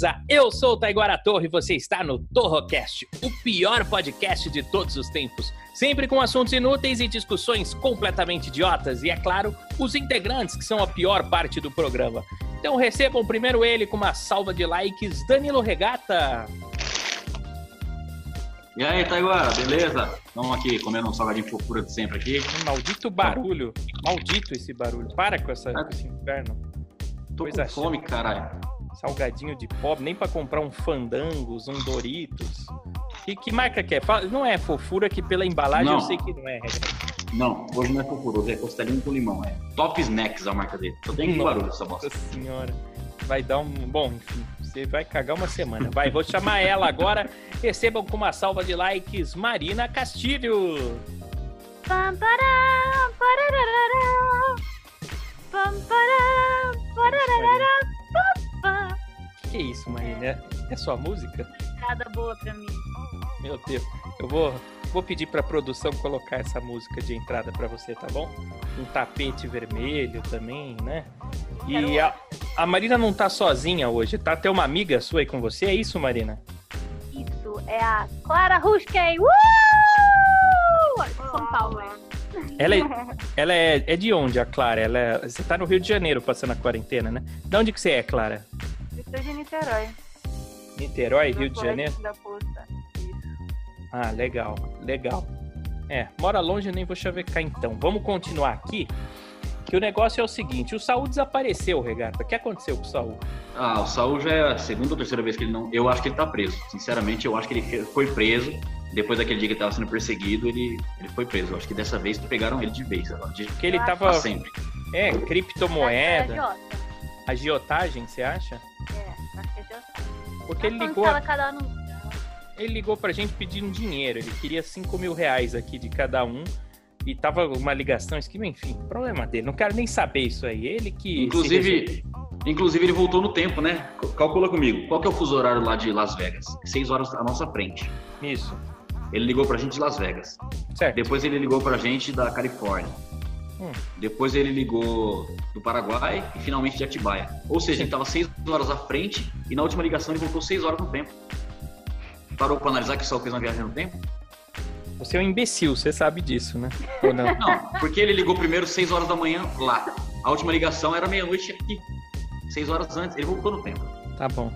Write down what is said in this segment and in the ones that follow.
beleza? Eu sou o Taiguara Torre e você está no Torrocast, o pior podcast de todos os tempos. Sempre com assuntos inúteis e discussões completamente idiotas. E é claro, os integrantes que são a pior parte do programa. Então recebam primeiro ele com uma salva de likes, Danilo Regata. E aí, Taiguara, beleza? Estamos aqui comendo um salgadinho fofura de sempre aqui. Maldito barulho. Maldito esse barulho. Para com, essa, com esse inferno. Tô Coisa com fome, caralho. Salgadinho de pobre, nem pra comprar um Fandangos, um Doritos. Que, que marca que é? Não é fofura que pela embalagem Não. eu sei que não é. Não, hoje não é fofura, hoje é costelinho com limão. É Top Snacks a marca dele. Só tem que Nossa. barulho essa bosta. Nossa senhora. Vai dar um. Bom, enfim, você vai cagar uma semana. Vai, vou chamar ela agora. Recebam com uma salva de likes Marina Castilho. Pam, parararará, pam, pam. Que isso, Marina? É, é sua música? Nada boa pra mim. Meu Deus. Eu vou, vou pedir pra produção colocar essa música de entrada pra você, tá bom? Um tapete vermelho também, né? E a, a Marina não tá sozinha hoje, tá? Tem uma amiga sua aí com você, é isso, Marina? Isso é a Clara Rusken. Uh! São Paulo. Ela é, ela é, é de onde, a Clara? Ela é- você tá no Rio de Janeiro passando a quarentena, né? De onde que você é, Clara? Eu sou de Niterói. Niterói, Rio de Janeiro? Da. Ah, legal, legal. É, mora longe, eu nem vou chavecar então. Vamos continuar aqui, que o negócio é o seguinte, o Saul desapareceu, Regata. O que aconteceu com o Saul? Ah, o Saul já é a segunda ou terceira vez que ele não. Eu acho que ele tá preso. Sinceramente, eu acho que ele foi preso. Depois daquele dia que ele tava sendo perseguido, ele, ele foi preso. Eu acho que dessa vez pegaram ele de vez. De Porque ele tava, pra sempre. é, criptomoeda, é agiota. Agiotagem, você acha? É, acho que é agiota. Porque ele ligou, cada anúncio. ele ligou pra gente pedindo dinheiro, ele queria 5 mil reais aqui de cada um, e tava uma ligação, esquema, enfim, problema dele, não quero nem saber isso aí, ele que... Inclusive, inclusive, ele voltou no tempo, né? Calcula comigo. Qual que é o fuso horário lá de Las Vegas? Seis horas à nossa frente. Isso, Ele ligou pra gente de Las Vegas. certo. Depois ele ligou pra gente da Califórnia. Hum. Depois ele ligou do Paraguai e finalmente de Atibaia. Ou seja, ele estava seis horas à frente e na última ligação ele voltou seis horas no tempo. Parou para analisar que só fez uma viagem no tempo? Você é um imbecil, você sabe disso, né? Ou não? Não, porque ele ligou primeiro seis horas da manhã lá. A última ligação era meia-noite aqui. Seis horas antes, ele voltou no tempo. Tá bom.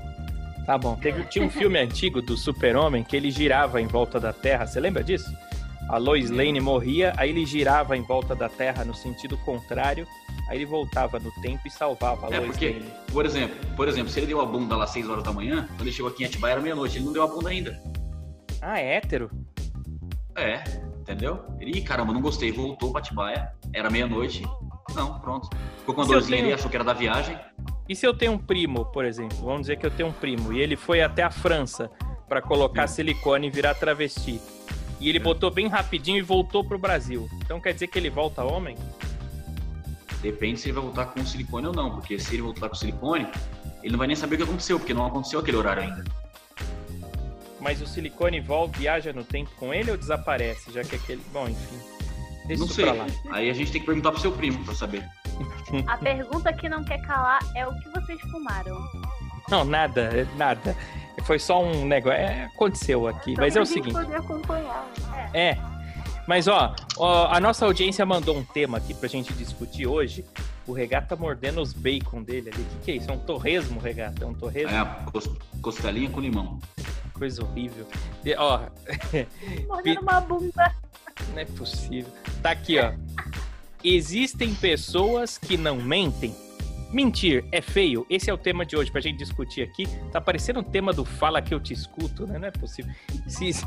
Tá bom. Teve, tinha um filme antigo do Super-Homem que ele girava em volta da Terra. Você lembra disso? A Lois Lane morria, aí ele girava em volta da Terra no sentido contrário, aí ele voltava no tempo e salvava a É Lois porque, Lane. por exemplo, por exemplo, se ele deu a bunda lá seis horas da manhã, quando ele chegou aqui em Atibaia era meia-noite, ele não deu a bunda ainda. Ah, é hétero? É, entendeu? Ele, caramba, não gostei, voltou pra Atibaia, era meia-noite. Não, pronto. Ficou com eu dorzinha tenho- ali, achou que era da viagem. E se eu tenho um primo, por exemplo? Vamos dizer que eu tenho um primo e ele foi até a França pra colocar silicone e virar travesti. E ele botou bem rapidinho e voltou pro Brasil. Então quer dizer que ele volta homem? Depende se ele vai voltar com silicone ou não, porque se ele voltar com silicone, ele não vai nem saber o que aconteceu, porque não aconteceu aquele horário ainda. Mas o silicone volta, viaja no tempo com ele ou desaparece? Já que aquele. Bom, enfim. Deixa não sei. pra lá. Aí a gente tem que perguntar pro seu primo pra saber. A pergunta que não quer calar é o que vocês fumaram. Não, nada, nada. Foi só um negócio. É, aconteceu aqui. Mas é o seguinte. poder acompanhar. É. É. Mas ó, ó, a nossa audiência mandou um tema aqui pra gente discutir hoje. O regata mordendo os bacon dele ali. O que, que é isso? É um torresmo, regata? É um torresmo? É, cos- costelinha com limão. Coisa horrível. E, ó, Mordendo uma bunda. não é possível. Tá aqui, ó. Existem pessoas que não mentem? Mentir é feio? Esse é o tema de hoje pra gente discutir aqui. Tá parecendo um tema do Fala que eu te escuto, né? Não é possível. Se, se-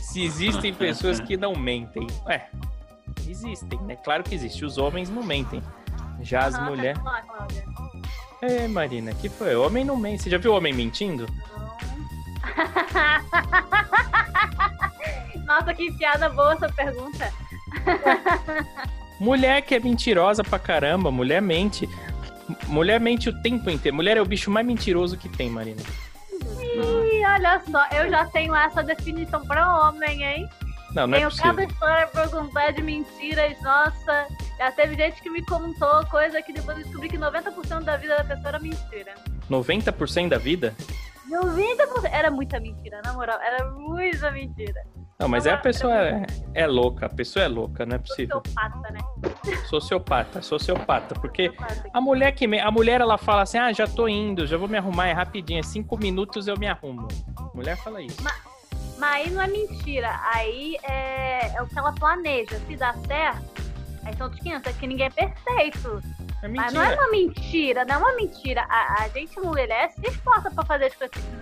se existem pessoas que não mentem. Ué, existem, né? Claro que existe. Os homens não mentem. Já as mulheres. É, Marina, que foi? Homem não mente. Você já viu homem mentindo? Nossa, que piada boa essa pergunta. Mulher que é mentirosa pra caramba, mulher mente. Mulher mente o tempo inteiro. Mulher é o bicho mais mentiroso que tem, Marina. Ih, olha só, eu já tenho essa definição pra homem, hein? Não, não é tenho possível. cada história pra contar de mentiras, nossa. Já teve gente que me contou coisa que depois eu descobri que 90% da vida da pessoa era mentira. 90% da vida? 90% era muita mentira, na moral, era muita mentira. Não, mas é a pessoa é, é louca. A pessoa é louca, não é possível. Sociopata, né? Sociopata, sociopata. Porque a mulher que me- a mulher ela fala assim: "Ah, já tô indo, já vou me arrumar, é rapidinho, é cinco minutos eu me arrumo". A mulher fala isso. Mas aí não é mentira, aí é, é o que ela planeja. Se dá certo, aí são outros 500, é que ninguém é perfeito. É Mas não é mentira. uma mentira, não é uma mentira. A, a gente, mulher, se esforça pra fazer as coisas minutinhos.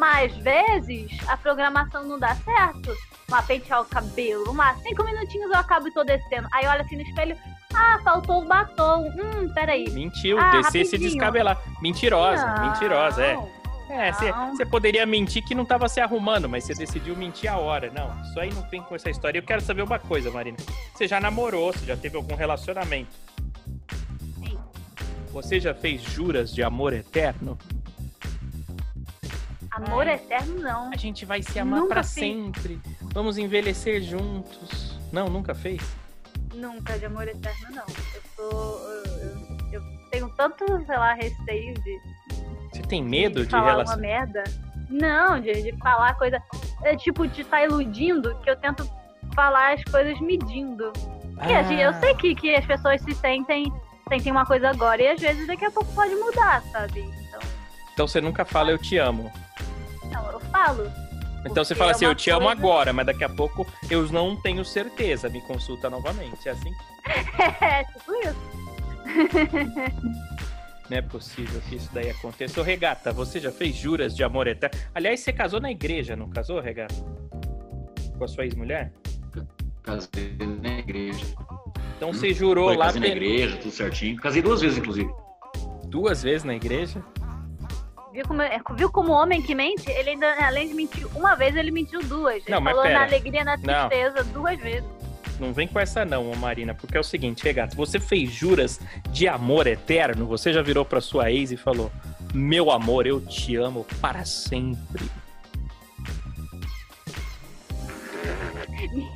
Mas, às vezes, a programação não dá certo. Uma pentear o cabelo, uma cinco minutinhos eu acabo e tô descendo. Aí olha assim no espelho, ah, faltou o batom. Hum, peraí. Mentiu, Ah, descer e se descabelar. Mentirosa, Não. mentirosa, é. É, você poderia mentir que não tava se arrumando, mas você decidiu mentir a hora. Não, isso aí não tem com essa história. Eu quero saber uma coisa, Marina. Você já namorou, você já teve algum relacionamento? Sim. Você já fez juras de amor eterno? Amor Ai. eterno, não. A gente vai se amar fiz. sempre. Vamos envelhecer juntos. Não, nunca fez? Nunca de amor eterno, não. Eu sou. Eu, eu- tenho tanto, sei lá, receio de, Você tem medo de de falar uma relação? merda. Não, de, de falar coisa. É tipo, de estar iludindo, que eu tento falar as coisas medindo. Porque a gente- eu Ah. sei que, que as pessoas se sentem, sentem uma coisa agora e às vezes daqui a pouco pode mudar, sabe? Então, Então você nunca fala eu te amo. Não, eu falo. Então você fala é assim, uma eu te amo coisa- agora, mas daqui a pouco eu não tenho certeza. Me consulta novamente. É assim? É, tipo isso. Não é possível que isso daí aconteça. Ô, Regata, você já fez juras de amor eterno? Aliás, você casou na igreja, não casou, Regata? Com a sua ex-mulher? Casei na igreja. Então você jurou Foi, lá casei na igreja, tudo certinho. Casei duas vezes, inclusive. duas vezes na igreja? Viu como, é, viu como homem que mente? Ele ainda, além de mentir uma vez, ele mentiu duas. Ele Não, mas falou pera. na alegria e na Não. tristeza duas vezes. Não vem com essa não, Marina, porque é o seguinte, Regata, você fez juras de amor eterno? Você já virou pra sua ex e falou: "Meu amor, eu te amo para sempre".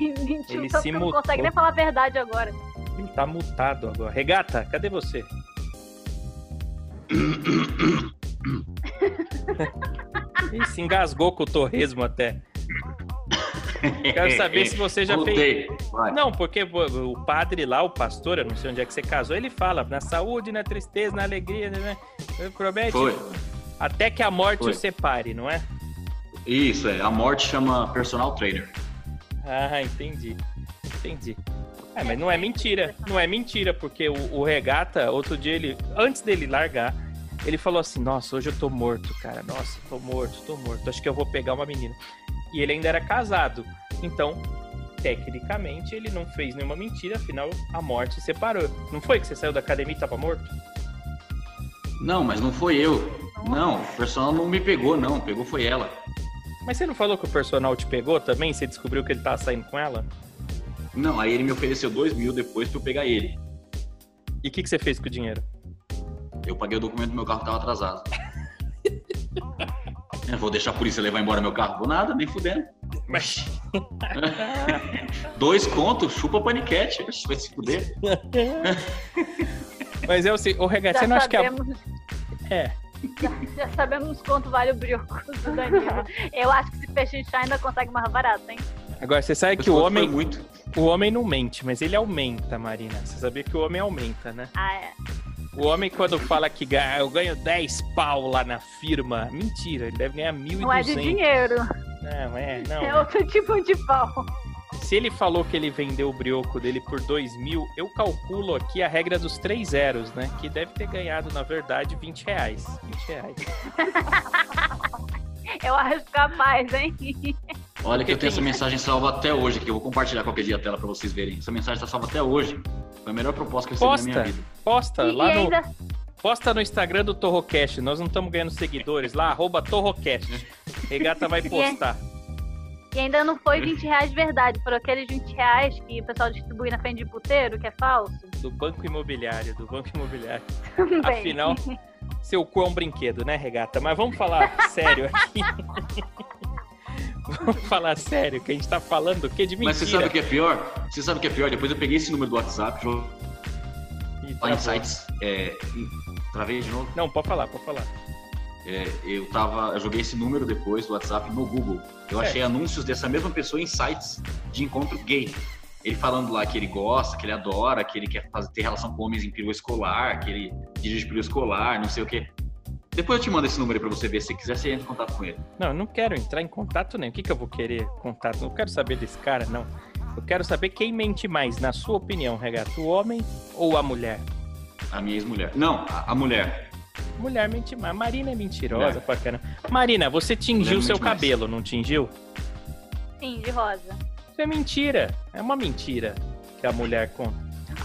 mentiu Ele tanto se que não consegue nem falar a verdade agora. Ele tá mutado agora. Regata, cadê você? Ih, se engasgou com o torresmo até. Quero saber se você já fez. Voltei. Vai. Não, porque o o padre lá, o pastor, eu não sei onde é que você casou, ele fala na saúde, na tristeza, na alegria, né? Promete Foi. até que a morte Foi. o separe, não é? Isso, é. A morte chama personal trainer. Ah, entendi. Entendi. É, mas não é mentira. Não é mentira, porque o, o Regata, outro dia, ele, antes dele largar, ele falou assim: Nossa, hoje eu tô morto, cara. Nossa, tô morto, tô morto. Acho que eu vou pegar uma menina. E ele ainda era casado. Então, tecnicamente, ele não fez nenhuma mentira, afinal, a morte separou. Não foi que você saiu da academia e tava morto? Não, mas não foi eu. Não, o personal não me pegou, não. Pegou foi ela. Mas você não falou que o personal te pegou também? Você descobriu que ele tava saindo com ela? Não, aí ele me ofereceu dois mil depois pra eu pegar ele. E o que, que você fez com o dinheiro? Eu paguei o documento do meu carro que tava atrasado. Eu vou deixar a polícia levar embora meu carro? Vou nada, nem fudendo. Mas. Dois contos, chupa paniquete. Vai se fuder. Mas é o o Regata, Já você não acha que a. É. já sabemos quanto vale o brioco do Danilo. Eu acho que se pechinchar ainda consegue mais barato, hein? Agora, você sabe que o homem, muito. o homem não mente, mas ele aumenta, Marina. Você sabia que o homem aumenta, né? Ah, é. O homem, quando fala que ganha, eu ganho 10 pau lá na firma, mentira, ele deve ganhar 1.200. Não é de dinheiro, Não, é, não. é outro tipo de pau. Se ele falou que ele vendeu o brioco dele por 2 mil, eu calculo aqui a regra dos três zeros, né? Que deve ter ganhado, na verdade, 20 reais. 20 reais. Eu acho capaz, hein? Olha que eu tenho essa mensagem salva até hoje, que eu vou compartilhar qualquer dia a tela pra vocês verem. Essa mensagem tá salva até hoje. Foi a melhor proposta que eu recebi na minha Posta, vida. posta E, lá e no. ainda, Posta no Instagram do Torrocast. Nós não estamos ganhando seguidores lá, arroba Torrocast. Regata vai postar. E ainda não foi 20 reais de verdade, foram aqueles 20 reais que o pessoal distribui na frente de puteiro, que é falso. Do Banco Imobiliário, do Banco Imobiliário. Afinal, seu cu é um brinquedo, né, Regata? Mas vamos falar sério aqui. Vamos falar sério, que a gente tá falando do quê? De mentira. Mas você sabe o que é pior? Você sabe o que é pior? Depois eu peguei esse número do WhatsApp, Ih, lá em sites. É, travei de novo. Não, pode falar, pode falar. É, eu tava, eu joguei esse número depois do WhatsApp no Google. Eu achei anúncios dessa mesma pessoa em sites de encontro gay. Ele falando lá que ele gosta, que ele adora, que ele quer fazer, ter relação com homens em período escolar, que ele dirige período escolar, não sei o quê. Depois eu te mando esse número aí pra você ver. Se quiser, você entra em contato com ele. Não, eu não quero entrar em contato nem. O que, que eu vou querer contato? Não quero saber desse cara, não. Eu quero saber quem mente mais, na sua opinião, Regata, o homem ou a mulher? A minha ex-mulher. Não, a, a mulher. Mulher mente mais. Marina é mentirosa Mulher. pra caramba. Marina, você tingiu seu mente mais. cabelo, não tingiu? Sim, de rosa. Isso é mentira. É uma mentira que a mulher conta.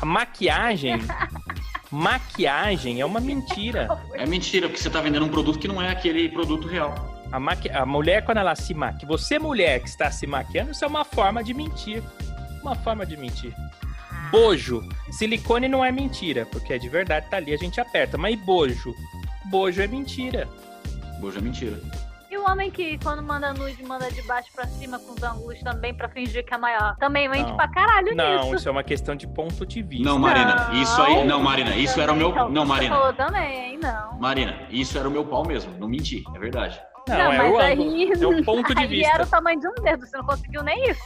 A maquiagem. maquiagem é uma mentira. É mentira, porque você tá vendendo um produto que não é aquele produto real. A, maqui... a mulher, quando ela se maquia. Você, mulher que está se maquiando, isso é uma forma de mentir. Uma forma de mentir. Bojo. Silicone não é mentira, porque é de verdade, tá ali, a gente aperta. Mas bojo? Bojo é mentira. Hoje é mentira. E o homem que quando manda nude, manda de baixo pra cima com os ângulos também pra fingir que é maior. Também mente Não. pra caralho Não, nisso. isso é uma questão de ponto de vista. Não, Marina, Não. isso aí. Não, Marina, isso era o meu. Então, Não, Marina. falou também? Não. Marina, isso era o meu pau mesmo. Não menti, é verdade. Não, Não, é mas o aí- ângulo, é o ponto de Aí vista. era o tamanho de um dedo, você não conseguiu nem isso.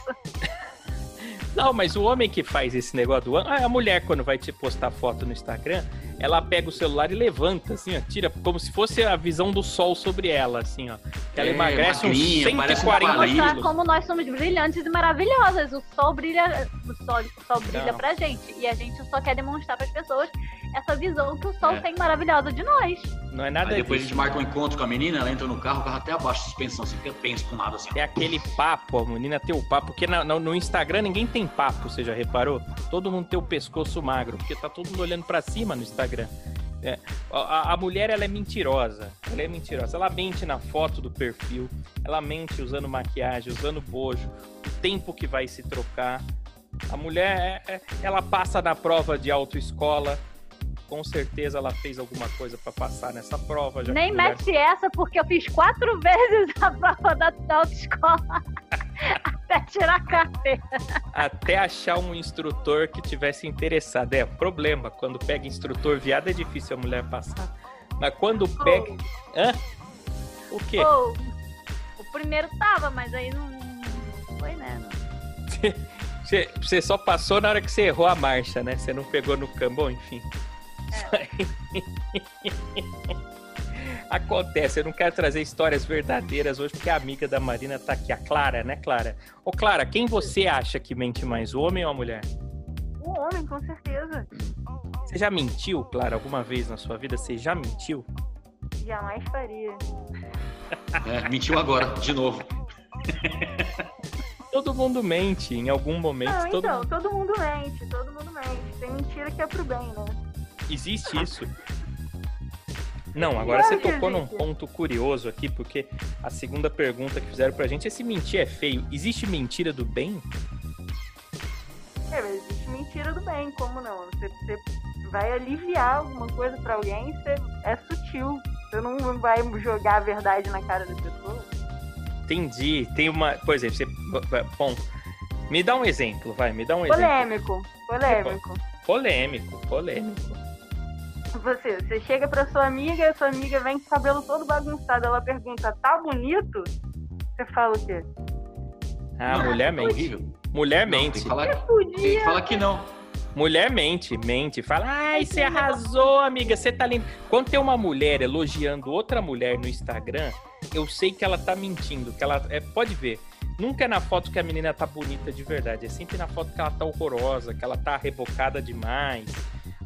Não, mas o homem que faz esse negócio do ângulo. Ah, a mulher, quando vai te postar foto no Instagram, ela pega o celular e levanta, assim, ó, tira como se fosse a visão do sol sobre ela, assim, ó. Que ela É, emagrece uns magrinha, parece um 140 palito. Mostrar quilos. como nós somos brilhantes e maravilhosas. O sol brilha, o sol, o sol brilha Não. pra gente. E a gente só quer demonstrar pras pessoas essa visão que o sol É. tem maravilhosa de nós. Não é nada Aí depois a disso. gente marca um encontro com a menina, ela entra no carro, o carro até abaixo a suspensão, você fica penso com nada assim. É aquele papo, a menina tem o papo, porque na- no, no Instagram ninguém tem papo, você já reparou? Todo mundo tem o pescoço magro, porque tá todo mundo olhando pra cima no Instagram. É, a, a- a mulher, ela é mentirosa, ela é mentirosa, ela mente na foto do perfil, ela mente usando maquiagem, usando bojo, o tempo que vai se trocar. A mulher, é- é- ela passa na prova de autoescola, com certeza ela fez alguma coisa pra passar nessa prova. Nem mete essa, porque eu fiz quatro vezes a prova da, da autoescola até tirar a carteira. até achar um instrutor que tivesse interessado. É, problema, quando pega instrutor viado é difícil a mulher passar. Mas quando pega. Hã? O quê? Ou, o primeiro tava, mas aí não, não foi, né? Você, você só passou na hora que você errou a marcha, né? Você não pegou no campo. Bom, enfim. Acontece, eu não quero trazer histórias verdadeiras hoje, porque a amiga da Marina tá aqui, a Clara, né, Clara? Ô, Clara, quem você acha que mente mais, o homem ou a mulher? O homem, com certeza. Você já mentiu, Clara, alguma vez na sua vida? Você já mentiu? Jamais faria. É, mentiu agora, de novo. Todo mundo mente em algum momento. Não, todo então, todo mundo mente, todo mundo mente. Tem mentira que é pro bem, né? Existe isso. Não, agora você tocou num ponto curioso aqui, porque a segunda pergunta que fizeram pra gente é se mentir é feio. Existe mentira do bem? É, mas existe mentira do bem, como não? Você, você vai aliviar alguma coisa pra alguém, você é sutil. Você não vai jogar a verdade na cara da pessoa. Entendi. Tem uma. Por exemplo, você. Bom, me dá um exemplo, vai, me dá um exemplo. Polêmico, polêmico. Polêmico, polêmico. Você, você chega pra sua amiga, a sua amiga vem com o cabelo todo bagunçado, ela pergunta, tá bonito? Você fala o quê? Ah, Não, mulher é mente. Mulher Não, tem mente. que falar, tem que falar que não. Mulher mente, mente. Fala, ai, você arrasou, amiga, você tá linda. Quando tem uma mulher elogiando outra mulher no Instagram, eu sei que ela tá mentindo, que ela. É, pode ver. Nunca é na foto que a menina tá bonita de verdade. É sempre na foto que ela tá horrorosa, que ela tá rebocada demais.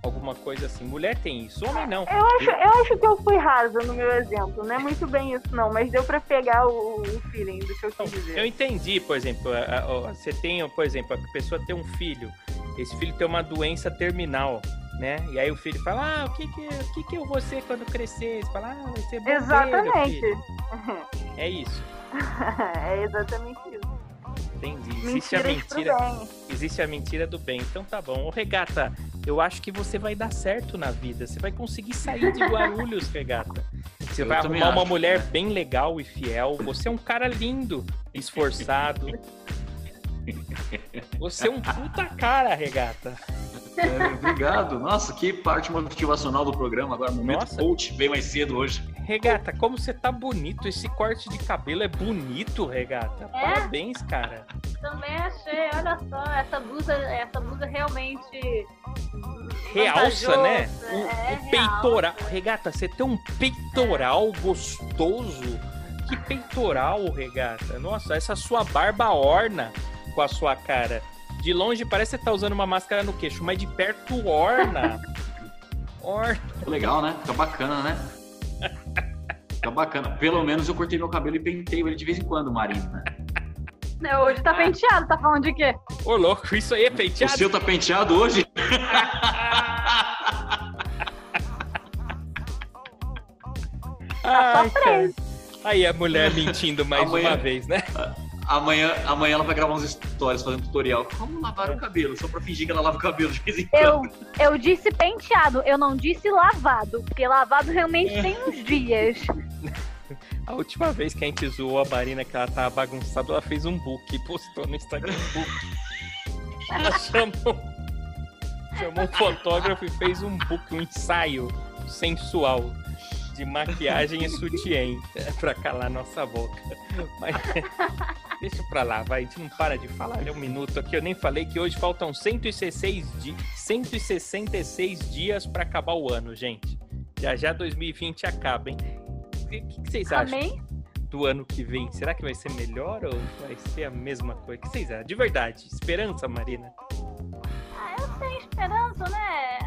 Alguma coisa assim. Mulher tem isso, homem não. Eu acho, eu acho que eu fui rasa no meu exemplo. Não é muito bem isso, não, mas deu pra pegar o, o feeling do que eu quis dizer. Eu entendi, por exemplo, a- a- a- você tem, por exemplo, a pessoa tem um filho, esse filho tem uma doença terminal. né? E aí o filho fala, ah, o que que, o que, que eu vou ser quando crescer? Você fala, ah, vai ser bombeiro, Exatamente. filho. É isso, é exatamente isso. Entendi. Existe a mentira, existe a mentira do bem. Então tá bom. Ô, Regata, eu acho que você vai dar certo na vida. Você vai conseguir sair de Guarulhos, Regata. Você Eu vai arrumar uma acho, mulher né? bem legal e fiel. Você é um cara lindo, esforçado. Você é um puta cara, Regata. É, obrigado. Nossa, que parte motivacional do programa. Agora, momento Nossa. coach, veio mais cedo hoje. Regata, como você tá bonito. Esse corte de cabelo é bonito, Regata. É? Parabéns, cara. Também achei, olha só, essa blusa, essa blusa realmente. Realça, né? O, é, o peitoral. realça. Regata, você tem um peitoral gostoso. Que peitoral, Regata. Nossa, essa sua barba orna com a sua cara. De longe parece que você tá usando uma máscara no queixo, mas de perto orna. Orna. Legal, né? Fica bacana, né? Fica bacana. Pelo menos eu cortei meu cabelo e penteio ele de vez em quando, Marina. Né, Hoje tá penteado, tá falando de quê? Ô, louco, isso aí é O penteado? seu tá penteado hoje? Tá Ai, cara. Aí a mulher mentindo mais Amanhã- uma vez, né? Amanhã, amanhã ela vai gravar uns stories fazendo tutorial. Como lavar o cabelo? Só pra fingir que ela lava o cabelo de vez em quando. Eu, eu disse penteado, eu não disse lavado, porque lavado realmente É. tem uns dias. A última vez que a gente zoou a Marina que ela tava bagunçada, ela fez um book e postou no Instagram um book. Ela chamou, chamou um fotógrafo e fez um book, um ensaio sensual de maquiagem e sutiã é, pra calar nossa boca. Mas deixa pra lá, vai, a gente não para de falar. Olha um minuto aqui, eu nem falei que hoje faltam 166, di 166 dias pra acabar o ano, gente. Já já 2020 acaba, hein? O que, que vocês acham? Amém? do ano que vem, será que vai ser melhor ou vai ser a mesma coisa? O que vocês acham? De verdade, esperança, Marina. Ah, eu tenho esperança, né?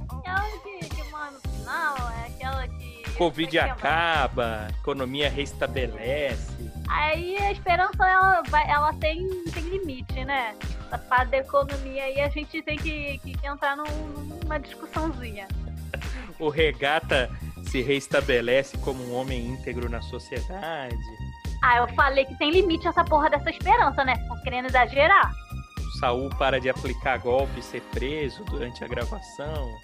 Aquela que, que morre no final, é aquela que. Covid acaba, economia restabelece. Aí a esperança ela, vai, ela tem, tem limite, né? Essa parte da economia aí a gente tem que, que entrar num- numa discussãozinha. O regata se restabelece como um homem íntegro na sociedade. Ah, eu falei que tem limite essa porra dessa esperança, né? Tá querendo exagerar? O Saul para de aplicar golpe e ser preso durante a gravação.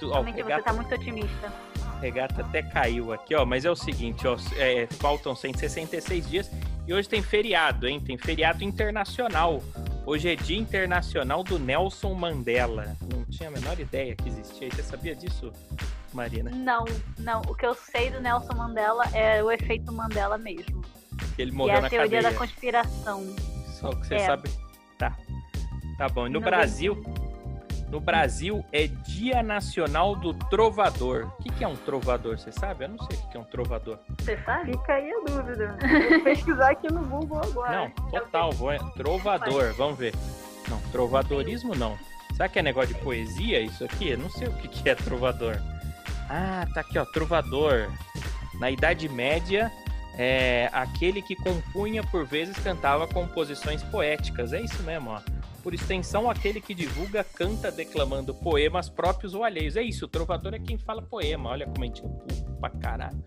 Tu- ó, o Realmente você regata, tá muito otimista. Regata até caiu aqui, ó. Mas é o seguinte, ó. é, faltam 166 dias e hoje tem feriado, hein? Tem feriado internacional. Hoje é Dia Internacional do Nelson Mandela. Não tinha a menor ideia que existia. Você sabia disso, Marina? Não, não. O que eu sei do Nelson Mandela é o efeito Mandela mesmo. Que ele é morreu a na teoria cadeia. da conspiração. Só que você É. sabe. Tá. Tá bom. E no Não Brasil. No Brasil é Dia Nacional do Trovador. O que, que é um trovador? Você sabe? Eu não sei o que que é um trovador. Você sabe? Fica aí a dúvida. Vou pesquisar aqui no Google agora. Não, total. Vou... Trovador, vamos ver. Não, trovadorismo não. Será que é negócio de poesia isso aqui? Eu não sei o que, que é trovador. Ah, tá aqui, ó. Trovador. Na Idade Média, é aquele que compunha por vezes cantava composições poéticas. É isso mesmo, ó. Por extensão, aquele que divulga, canta declamando poemas próprios ou alheios. É isso, o trovador é quem fala poema. Olha como a gente é pra caralho.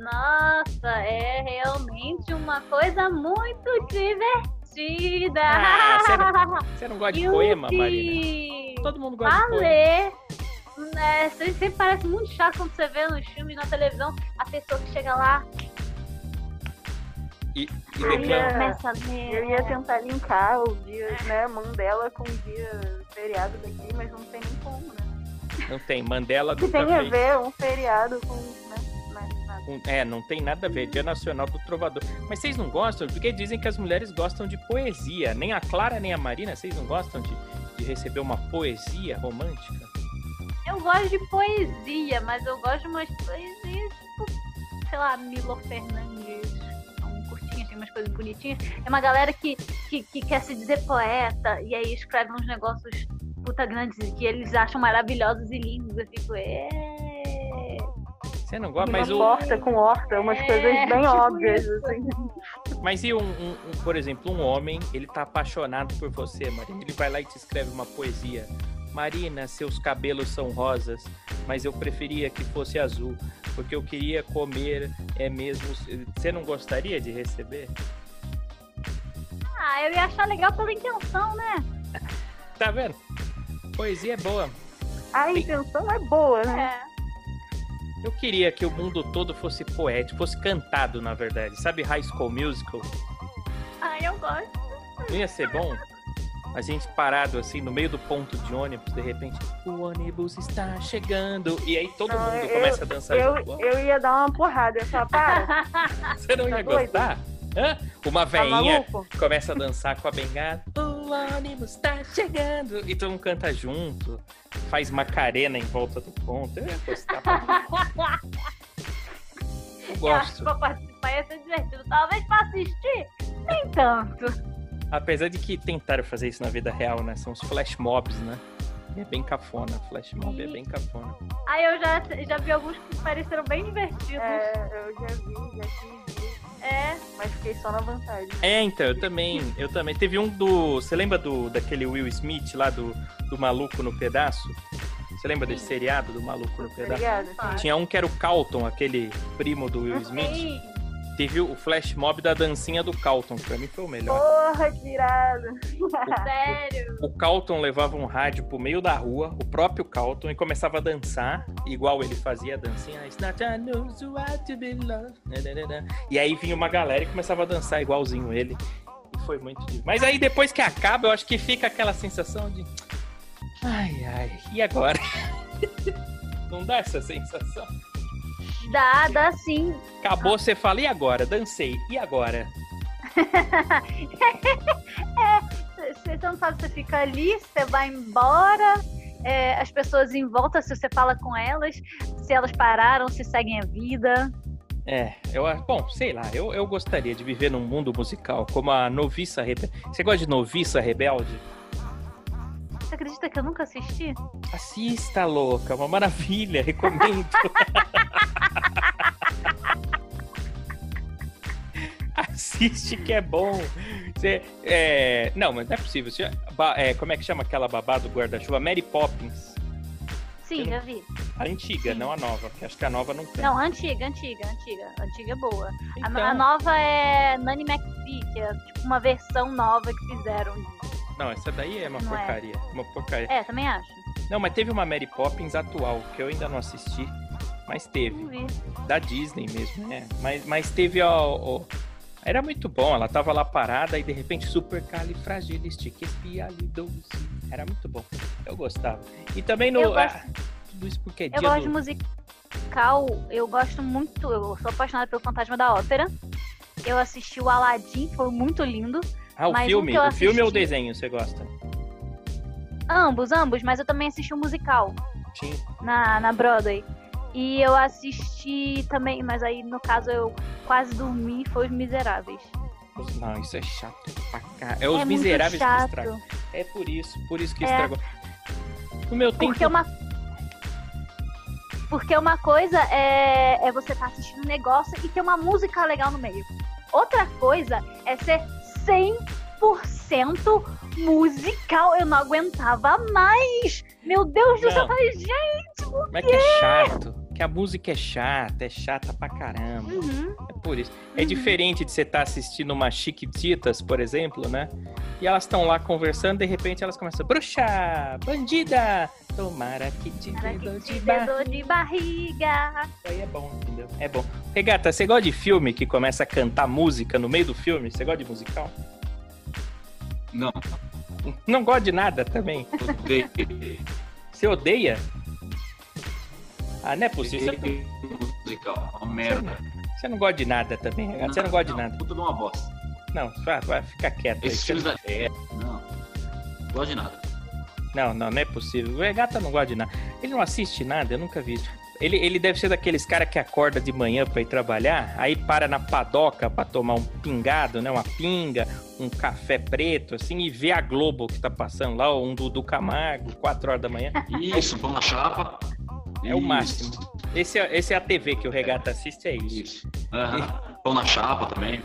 Nossa, é realmente uma coisa muito divertida. Ah, Você não gosta de E o poema, que Marina? Todo mundo gosta de Pra poema. sempre sempre parece muito chato quando você vê nos filmes, na televisão, a pessoa que chega lá E, e Eu ia-. Eu ia tentar linkar os dias, né, Mandela com o dia feriado daqui, mas não tem nem como, né? Não tem. Mandela O que nunca tem a ver um feriado com, né. Um- É, não tem nada a ver. Dia Nacional do Trovador. Mas vocês não gostam? Porque dizem que as mulheres gostam de poesia. Nem a Clara, nem a Marina, vocês não gostam de, de receber uma poesia romântica? Eu gosto de poesia, mas eu gosto de umas poesias tipo, sei lá, Milo Fernandes. Umas coisas bonitinhas. É uma galera que, que, que quer se dizer poeta e aí escreve uns negócios puta grandes que eles acham maravilhosos e lindos. Eu fico, é. Você não gosta? Uma Mas, o, porta com horta, umas É, coisas bem tipo óbvias, isso. assim. mas e um, um- um- por exemplo, um homem, ele tá apaixonado por você, Marina. Ele vai lá e te escreve uma poesia, Marina, seus cabelos são rosas, mas eu preferia que fosse azul, porque eu queria comer, é mesmo. Você não gostaria de receber? Ah, eu ia achar legal pela intenção, né? Tá vendo? Poesia é boa. A intenção é boa, né? É. Eu queria que o mundo todo fosse poético, fosse cantado, na verdade. Sabe High School Musical? Ai, eu gosto. Não ia ser bom? A gente parado assim no meio do ponto de ônibus, de repente, o ônibus está chegando. E aí todo Não, mundo eu- começa a dançar Eu, junto. eu ia dar uma porrada. Eu ia falar, para, Você não ia tá doido? gostar? Hã? Uma tá veinha maluco? começa a dançar com a bengala. O ônibus está chegando. E todo mundo canta junto. Faz macarena em volta do ponto. Eu ia gostar. pra- Eu Eu acho gosto. que pra participar ia ser divertido. Talvez pra assistir, nem tanto. Apesar de que tentaram fazer isso na vida real, né? São os flash mobs, né? E é bem cafona. Flash mob é bem cafona. Aí eu já, já vi alguns que pareceram bem divertidos. É, eu já vi, já ver, É. mas fiquei só na vantagem. É, então, eu também. Eu também. Teve um do. Você lembra do daquele Will Smith lá do, do Maluco no Pedaço? Você lembra desse seriado do Maluco no Pedaço? ligado? Tinha um que era o Calton, aquele primo do Will Smith. Sim. Teve o flash mob da dancinha do Calton, que pra mim foi o melhor. Porra, que irado. Sério. O Calton levava um rádio pro meio da rua, o próprio Calton, e começava a dançar, igual ele fazia a dancinha. Be loved. Nananana. E aí vinha uma galera e começava a dançar igualzinho ele. E foi muito difícil. Mas aí depois que acaba, eu acho que fica aquela sensação de. Ai, ai, e agora? Não dá essa sensação? Dá, dá sim. Acabou, você fala, e agora? Dancei, e agora? Você não sabe, você fica ali, você vai embora, é, as pessoas em volta, se você fala com elas, se elas pararam, se seguem a vida. É, eu acho. Bom, sei lá, eu, eu gostaria de viver num mundo musical como a Noviça Rebelde. Você gosta de Noviça Rebelde? Você acredita que eu nunca assisti? Assista, louca, uma maravilha, recomendo. Assiste que é bom. Você, é, Não, mas não é possível. Você- é, como é que chama aquela babá do guarda-chuva? Mary Poppins. Sim, já vi. A antiga, Sim. não a nova, porque acho que a nova não tem. Não, antiga, antiga, antiga. Antiga é boa. A- Então, A, nova é Nanny McPhee, que é tipo uma versão nova que fizeram. Não, essa daí é uma Não é. porcaria. Uma porcaria. É, também acho. Não, mas teve uma Mary Poppins atual, que eu ainda não assisti, mas teve. Da Disney mesmo, né? Mas, mas teve ó, ó, Era muito bom, ela tava lá parada e de repente super califragilisticexpialidocious. Era muito bom. Eu gostava. E também no. Eu gosto- ah, tudo isso porque é Eu gosto de do... musical, eu gosto muito, eu sou apaixonada pelo Fantasma da Ópera. Eu assisti o Aladdin, foi muito lindo. Ah, o mas um filme. O filme ou o assisti- desenho você gosta? Ambos, ambos, mas eu também assisti o musical Sim. na, na Broadway. E eu assisti também, mas aí no caso eu quase dormi, foi Os Miseráveis. Não, isso é chato pra cá. É os é miseráveis que estragam. É por isso, por isso que É. estragou. No meu tempo. Porque uma. Porque uma coisa é, é você estar assistindo um negócio e ter uma música legal no meio. Outra coisa é ser 100% musical. Eu não aguentava mais. Meu Deus do céu, eu falei, gente. Como é que é chato? Que a música é chata, é chata pra caramba. Uhum. É por isso. É Uhum. diferente de você estar assistindo uma Chiquititas, por exemplo, né? E elas estão lá conversando, de repente elas começam, bruxa, bandida, tomara que te dê que te de de barriga. Aí é bom, entendeu? É bom. Regata, você gosta de filme que começa a cantar música no meio do filme? Você gosta de musical? Não, Não gosta de nada também. odeio. Você odeia? Ah, não é possível. Você, Odeio musical, uma merda. você não gosta de nada também, Regata. Você não gosta de nada. Puta de uma bosta. Não, vai, vai ficar quieto. Esses Você filmes da... É, não. Não gosto de nada. Não, não, não é possível. O Regata não gosta de nada. Ele não assiste nada, eu nunca vi. Ele, ele deve ser daqueles caras que acorda de manhã pra ir trabalhar, aí para na padoca pra tomar um pingado, né? Uma pinga, um café preto, assim, e vê a Globo que tá passando lá, um Dudu Camargo, 4 horas da manhã. Isso, pão na chapa. É o Isso, máximo. Esse é, esse é a TV que o Regata assiste, é isso. Isso. Aham. Pão na chapa também.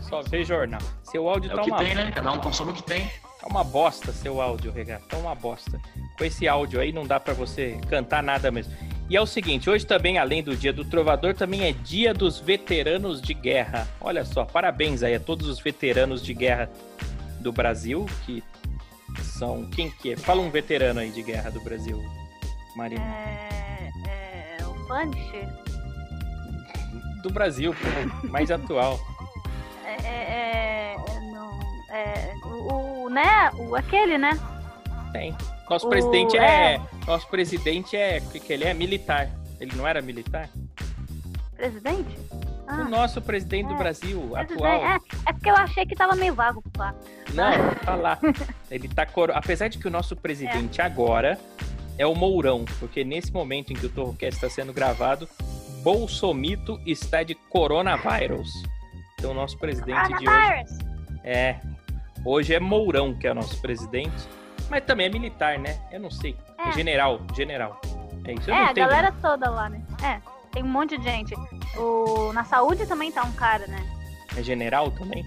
Só vê jornal. Seu áudio É tá o que uma tem, né? Cada um consome o que tem. Tá uma bosta seu áudio, Regata. Tá uma bosta. com esse áudio aí não dá pra você cantar nada mesmo. E é o seguinte, hoje também, além do Dia do Trovador, também é Dia dos Veteranos de Guerra. Olha só, parabéns aí a todos os veteranos de guerra do Brasil, que são... Quem que é? Fala um veterano aí de guerra do Brasil, Marina. É, é, o Punisher. Do Brasil, mais atual. É, é, é, o, o, né? O, aquele, né? Tem. Nosso O- presidente é... é. Nosso presidente é... O que, que ele é? Militar. Ele não era militar? Presidente? Ah, o nosso presidente do é. Brasil, presidente. atual. É, é porque eu achei que tava meio vago lá. Não, tá lá. Ele tá coro... Apesar de que o nosso presidente agora é o Mourão, porque nesse momento em que o Torrocast está sendo gravado, Bolsomito está de coronavírus. Então, o nosso presidente de hoje é. Hoje é Mourão, que é o nosso presidente. Mas também é militar, né? Eu não sei. É É. general, general. É isso. Eu É, a tenho- galera toda lá, né? É, tem um monte de gente. O, na saúde também tá um cara, né? É general também?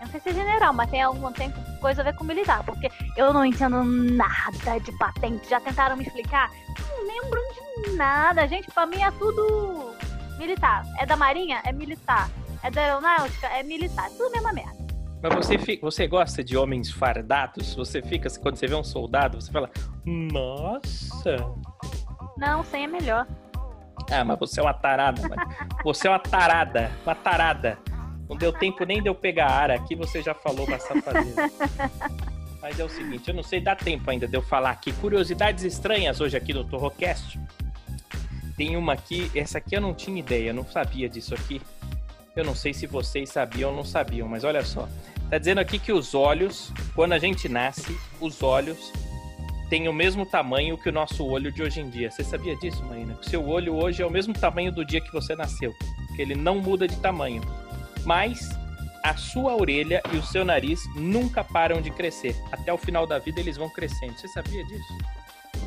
Eu não sei se é general, mas tem algum tem coisa a ver com militar, porque eu não entendo nada de patente. Já tentaram me explicar? Não lembro de nada, gente. Pra mim é tudo militar. É da Marinha? É militar. É da Aeronáutica? É militar. Tudo a mesma merda. Mas você, fi- você gosta de homens fardados? Você fica, quando você vê um soldado, você fala, nossa. Não, sem é melhor. Ah, mas você é uma tarada, mano. Você é uma tarada, uma tarada. Não deu tempo nem de eu pegar a ara aqui, você já falou uma safadeza. Mas é o seguinte, eu não sei, dá tempo ainda de eu falar aqui. Curiosidades estranhas hoje aqui no Torrocast. Tem uma aqui, essa aqui eu não tinha ideia, eu não sabia disso aqui. Eu não sei se vocês sabiam ou não sabiam, mas olha só. Tá dizendo aqui que os olhos, quando a gente nasce, os olhos têm o mesmo tamanho que o nosso olho de hoje em dia. Você sabia disso, Marina? Que o seu olho hoje é o mesmo tamanho do dia que você nasceu. Que ele não muda de tamanho. Mas a sua orelha e o seu nariz nunca param de crescer. Até o final da vida eles vão crescendo. Você sabia disso?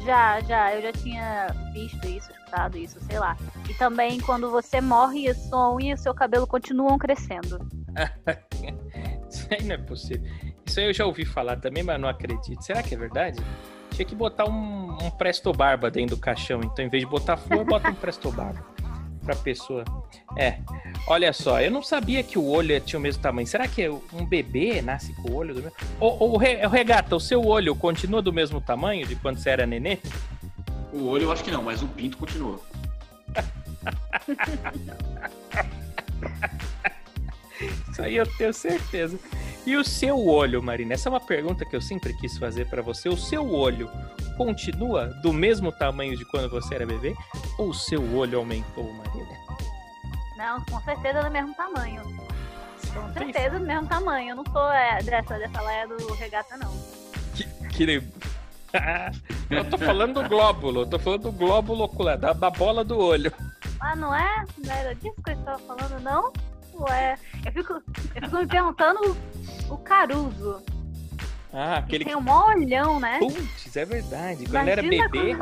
Já, já, eu já tinha visto isso, escutado isso, sei lá. E também quando você morre, a sua unha e o seu cabelo continuam crescendo. Isso aí não é possível. Isso aí eu já ouvi falar também, mas não acredito. Será que é verdade? Tinha que botar um, um Presto Barba dentro do caixão. Então, em vez de botar flor, bota um Presto Barba pra pessoa. É. Olha só, eu não sabia que o olho tinha o mesmo tamanho. Será que um bebê nasce com o olho do mesmo? Ô, ô, Re- ô, Regata, o seu olho continua do mesmo tamanho de quando você era nenê? O olho eu acho que não, mas o pinto continua. Isso aí eu tenho certeza. E o seu olho, Marina? Essa é uma pergunta que eu sempre quis fazer pra você. O seu olho continua do mesmo tamanho de quando você era bebê? Ou seu olho aumentou, Marina? Não, com certeza do mesmo tamanho. Com certeza do mesmo tamanho. Eu não sou é, dessa, dessa laia do regata, não. Que, que eu tô falando do glóbulo, eu tô falando do glóbulo ocular, da, da bola do olho. Ah, não é? Não era disso que eu estava falando, não? Ué, eu fico, eu fico me perguntando o Caruso. Ah, Que aquele tem um mó olhão, né? Putz, é verdade. Quando ele era Imagina bebê,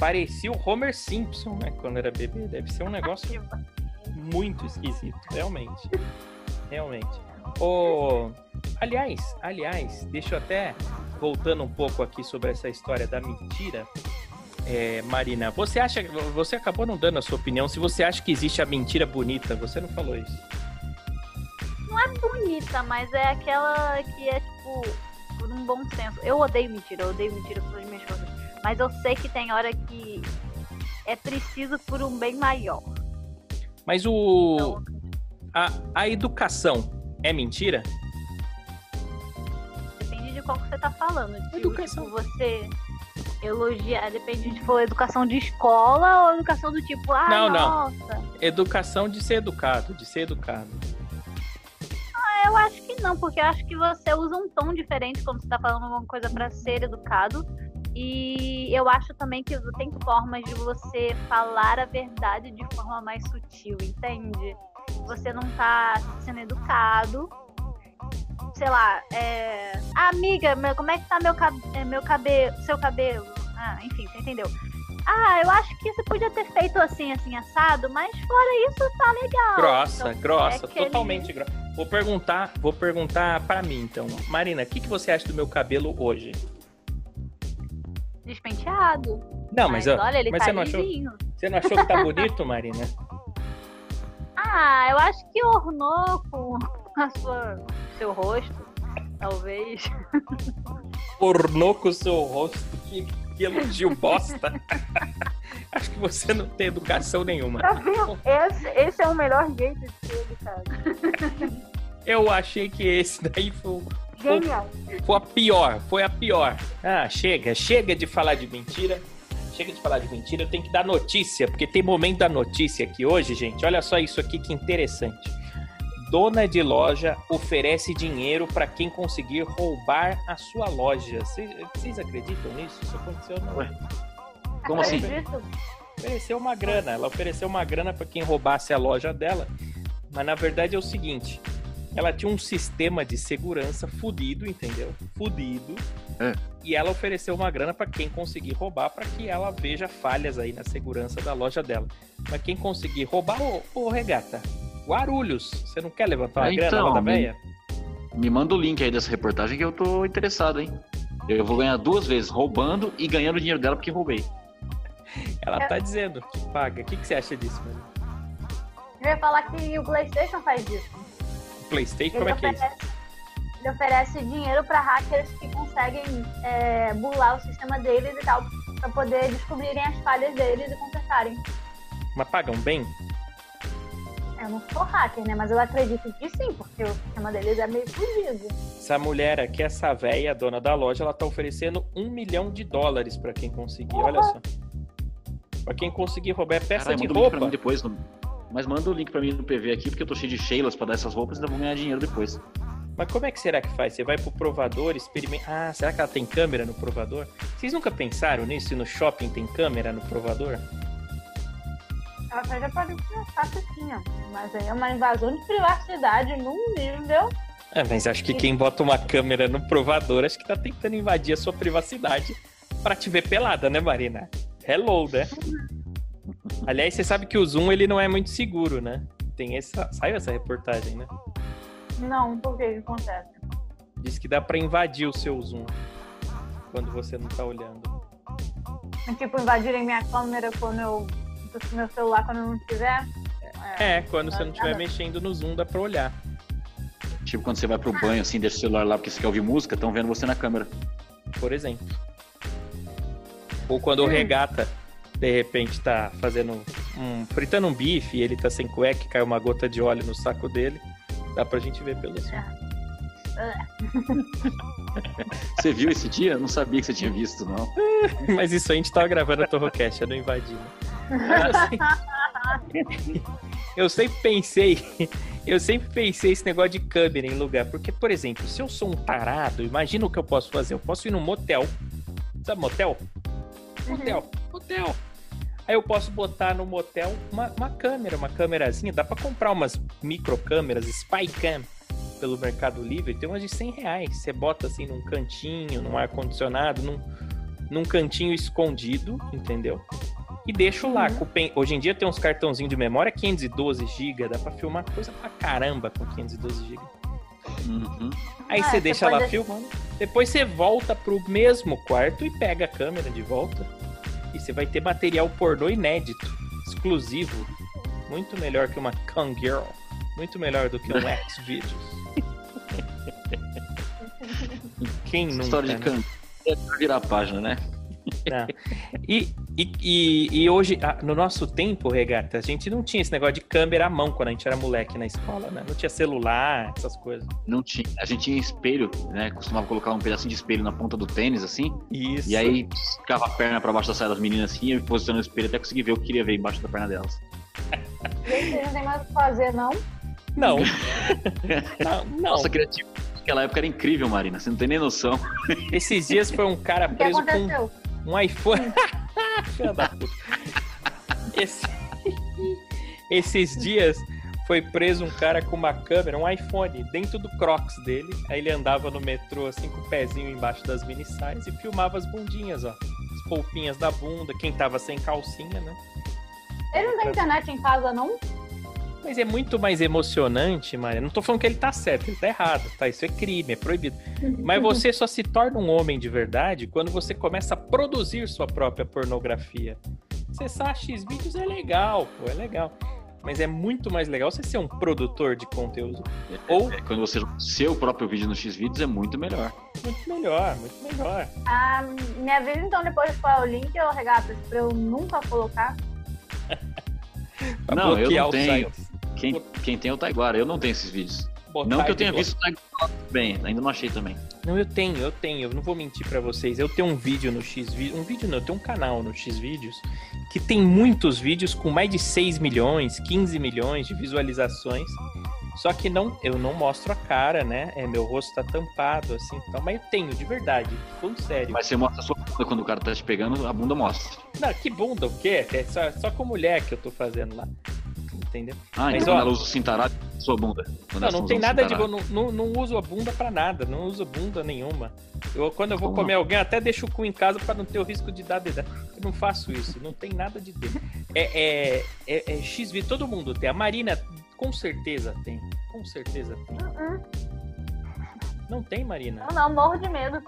parecia o Homer Simpson, né? Quando era bebê. Deve ser um negócio muito esquisito, realmente. Realmente. Ô, aliás, aliás, deixa eu até voltando um pouco aqui sobre essa história da mentira. É, Marina, você acha, você acabou não dando a sua opinião. Se você acha que existe a mentira bonita, você não falou isso. Não é bonita, mas é aquela que é, tipo, por um bom senso. Eu odeio mentira, eu odeio mentira por minhas coisas. Mas eu sei que tem hora que é preciso por um bem maior. Mas o Então, a, a educação é mentira? depende de qual que você tá falando. Tipo, Educação. tipo, você elogiar, depende de for educação de escola ou educação do tipo, ah, Não, não. nossa. Educação de ser educado, de ser educado. Eu acho que não, porque eu acho que você usa um tom diferente quando você tá falando uma coisa pra ser educado. E eu acho também que tem formas de você falar a verdade de forma mais sutil, entende? Você não tá sendo educado. Sei lá, é. Ah, amiga, como é que tá meu, cab é, meu cabelo, seu cabelo? Ah, enfim, você entendeu? Ah, eu acho que você podia ter feito assim, assim, assado, mas fora isso tá legal. Grossa, Então, grossa, é aquele- totalmente grossa. Vou perguntar, vou perguntar para mim então. Marina, o que, que você acha do meu cabelo hoje? Despenteado. Não, mas, ó, olha, ele mas tá você, não achou, você não achou que tá bonito, Marina? Ah, eu acho que ornou com a sua, seu rosto, talvez. Ornou com o seu rosto, que, que elogio bosta. Acho que você não tem educação nenhuma. Tá vendo? Esse, esse é o melhor jeito de ser educado. Eu achei que esse daí foi, o- Genial. foi a pior, foi a pior. Ah, chega, chega de falar de mentira. Chega de falar de mentira, eu tenho que dar notícia, porque tem momento da notícia aqui hoje, gente. Olha só isso aqui que interessante. Dona de loja oferece dinheiro para quem conseguir roubar a sua loja. Vocês vocês acreditam nisso? Isso aconteceu não? Ué. Como assim? Ofereceu uma grana. Ela ofereceu uma grana para quem roubasse a loja dela. Mas na verdade é o seguinte: ela tinha um sistema de segurança fudido, entendeu? Fudido. É. E ela ofereceu uma grana para quem conseguir roubar, para que ela veja falhas aí na segurança da loja dela. Mas quem conseguir roubar, ô, ô regata, Guarulhos, você não quer levantar uma É, grana então, da me- véia? Me manda o link aí dessa reportagem que eu tô interessado, hein? Eu vou ganhar duas vezes, roubando e ganhando o dinheiro dela porque roubei. Ela tá dizendo que paga. O que, que você acha disso, mano? Eu ia falar que o PlayStation faz isso. Playstation, Ele como é que é isso? oferece, ele oferece dinheiro para hackers que conseguem é, burlar o sistema deles e tal, para poder descobrirem as falhas deles e consertarem. Mas pagam bem? Eu não sou hacker, né? Mas eu acredito que sim, porque o sistema deles é meio fugido. Essa mulher aqui, essa véia, dona da loja, ela tá oferecendo um milhão de dólares pra quem conseguir, olha só. Pra quem conseguir roubar é peça Caralho, de link pra roupa. mim depois. no- Mas manda o link pra mim no PV aqui, porque eu tô cheio de Sheilas pra dar essas roupas e ainda vou ganhar dinheiro depois. Mas como é que será que faz? Você vai pro provador, experimenta. Ah, será que ela tem câmera no provador? Vocês nunca pensaram nisso? Se no shopping tem câmera no provador? Ela já pode pensar que sim, ó. Mas aí é uma invasão de privacidade num nível. Ah, mas acho que quem bota uma câmera no provador, acho que tá tentando invadir a sua privacidade pra te ver pelada, né, Marina? Hello, né? Aliás, você sabe que o Zoom ele não é muito seguro, né? Tem essa. Saiu essa reportagem, né? Não, por que acontece? Diz que dá pra invadir o seu Zoom quando você não tá olhando. É Tipo, invadirem minha câmera quando eu. meu celular quando eu não tiver. É, quando você não estiver mexendo no Zoom, dá pra olhar. Tipo, quando você vai pro banho, assim, deixa o celular lá porque você quer ouvir música, estão vendo você na câmera. por exemplo. Ou quando o Hum. regata, de repente, tá fazendo um. fritando um bife e ele tá sem cueca e cai uma gota de óleo no saco dele, dá pra gente ver pelo som. Você viu esse dia? Não sabia que você tinha visto, não. Mas isso a gente tava gravando a Torrocast, eu não invadi. né? Eu sempre pensei, eu sempre pensei esse negócio de câmera em lugar, porque, por exemplo, se eu sou um tarado, imagina o que eu posso fazer. Eu posso ir num motel, sabe motel? Motel, motel. Aí eu posso botar no motel uma, uma câmera, uma câmerazinha. Dá pra comprar umas microcâmeras, Spycam, pelo Mercado Livre. Tem umas de 100 reais. Você bota assim num cantinho, num ar-condicionado, num, num cantinho escondido, entendeu? E deixo lá. pen- Hoje em dia tem uns cartãozinhos de memória 512 GB. Dá pra filmar coisa pra caramba com 512 GB. Uhum. Aí Ah, você você deixa lá pode- filmando. Depois você volta pro mesmo quarto e pega a câmera de volta. E você vai ter material pornô inédito, exclusivo. Muito melhor que uma Kangirl. Muito melhor do que um Xvideos. Quem nunca, História de né? canto. É pra virar a página, né? Não. E, e, e, e hoje, no nosso tempo, Regata, a gente não tinha esse negócio de câmera à mão quando a gente era moleque na escola, né? Não tinha celular, essas coisas. Não tinha. A gente tinha espelho, né? Costumava colocar um pedacinho de espelho na ponta do tênis, assim. Isso. E aí ficava a perna pra baixo da saia das meninas assim, e posicionando o espelho até conseguir ver o que queria ver embaixo da perna delas. Gente, não tem mais o que fazer, não. Não. não, não. Nossa, criativo. Naquela época era incrível, Marina. Você não tem nem noção. Esses dias foi um cara O que preso com aconteceu? Um iPhone. Esse- Esses dias foi preso um cara com uma câmera, um iPhone, dentro do Crocs dele. Aí ele andava no metrô assim com o pezinho embaixo das mini saias e filmava as bundinhas, ó. As polpinhas da bunda, quem tava sem calcinha, né? Ele não tem internet em casa, não? Mas é muito mais emocionante, Maria. Não tô falando que ele tá certo, ele tá errado, tá? Isso é crime, é proibido. Mas você só se torna um homem de verdade quando você começa a produzir sua própria pornografia. Acessar X vídeos é legal, pô, é legal. Mas é muito mais legal você ser um produtor de conteúdo. Ou É, quando você seu próprio vídeo no X-Vídeos é muito melhor. muito melhor, muito melhor. Ah, me avisa então depois qual é o link, ô regatas, pra eu nunca colocar. Não, eu não tenho. sites. Quem, quem tem é o Taiguara, eu não tenho esses vídeos. Não que eu tenha visto o Taiguara bem, ainda não achei também. Não, eu tenho, eu tenho. Eu não vou mentir pra vocês. Eu tenho um vídeo no X um vídeo não, eu tenho um canal no X vídeos que tem muitos vídeos com mais de 6 milhões, 15 milhões de visualizações. Só que não, eu não mostro a cara, né? É, meu rosto tá tampado assim, então, mas eu tenho de verdade, falando sério. Mas você mostra a sua bunda quando o cara tá te pegando, a bunda mostra. Não, que bunda o quê? É só, só com mulher que eu tô fazendo lá. Entendeu? Ah, Mas, então ó- ela usa o cintaralho na sua bunda. Não, não tem nada de. Não, não, não uso a bunda pra nada, não uso bunda nenhuma. Eu, quando eu vou Como comer alguém, eu até deixo o cu em casa pra não ter o risco de dar dedada. Eu não faço isso, não tem nada de dedo. É, é, é, é XV, todo mundo tem. A Marina, com certeza tem. Com certeza tem. Hum, Não tem, Marina? Não, não, morro de medo.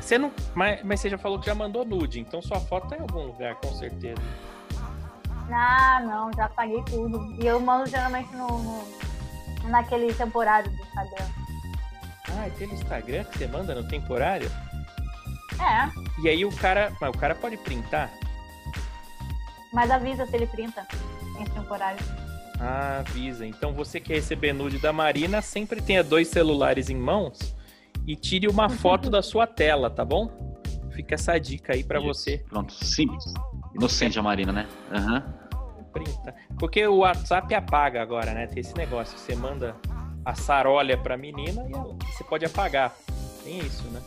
Você não. Mas, mas você já falou que já mandou nude, então sua foto tá em algum lugar, com certeza. Ah, não, já paguei tudo. E eu mando geralmente no, no- naquele temporário do Instagram. Ah, e no Instagram que você manda no temporário? É, E aí o cara. Mas o cara pode printar? mas avisa se ele printa em temporário. Ah, avisa. Então você quer receber nude da Marina, sempre tenha dois celulares em mãos e tire uma foto da sua tela, tá bom? Fica essa dica aí pra Isso. você. Pronto, simples. Inocente a Marina, né? Aham. Printa. Porque o WhatsApp apaga agora, né? Tem esse negócio. Você manda a sarolha pra menina e ela- você pode apagar. Tem isso, né?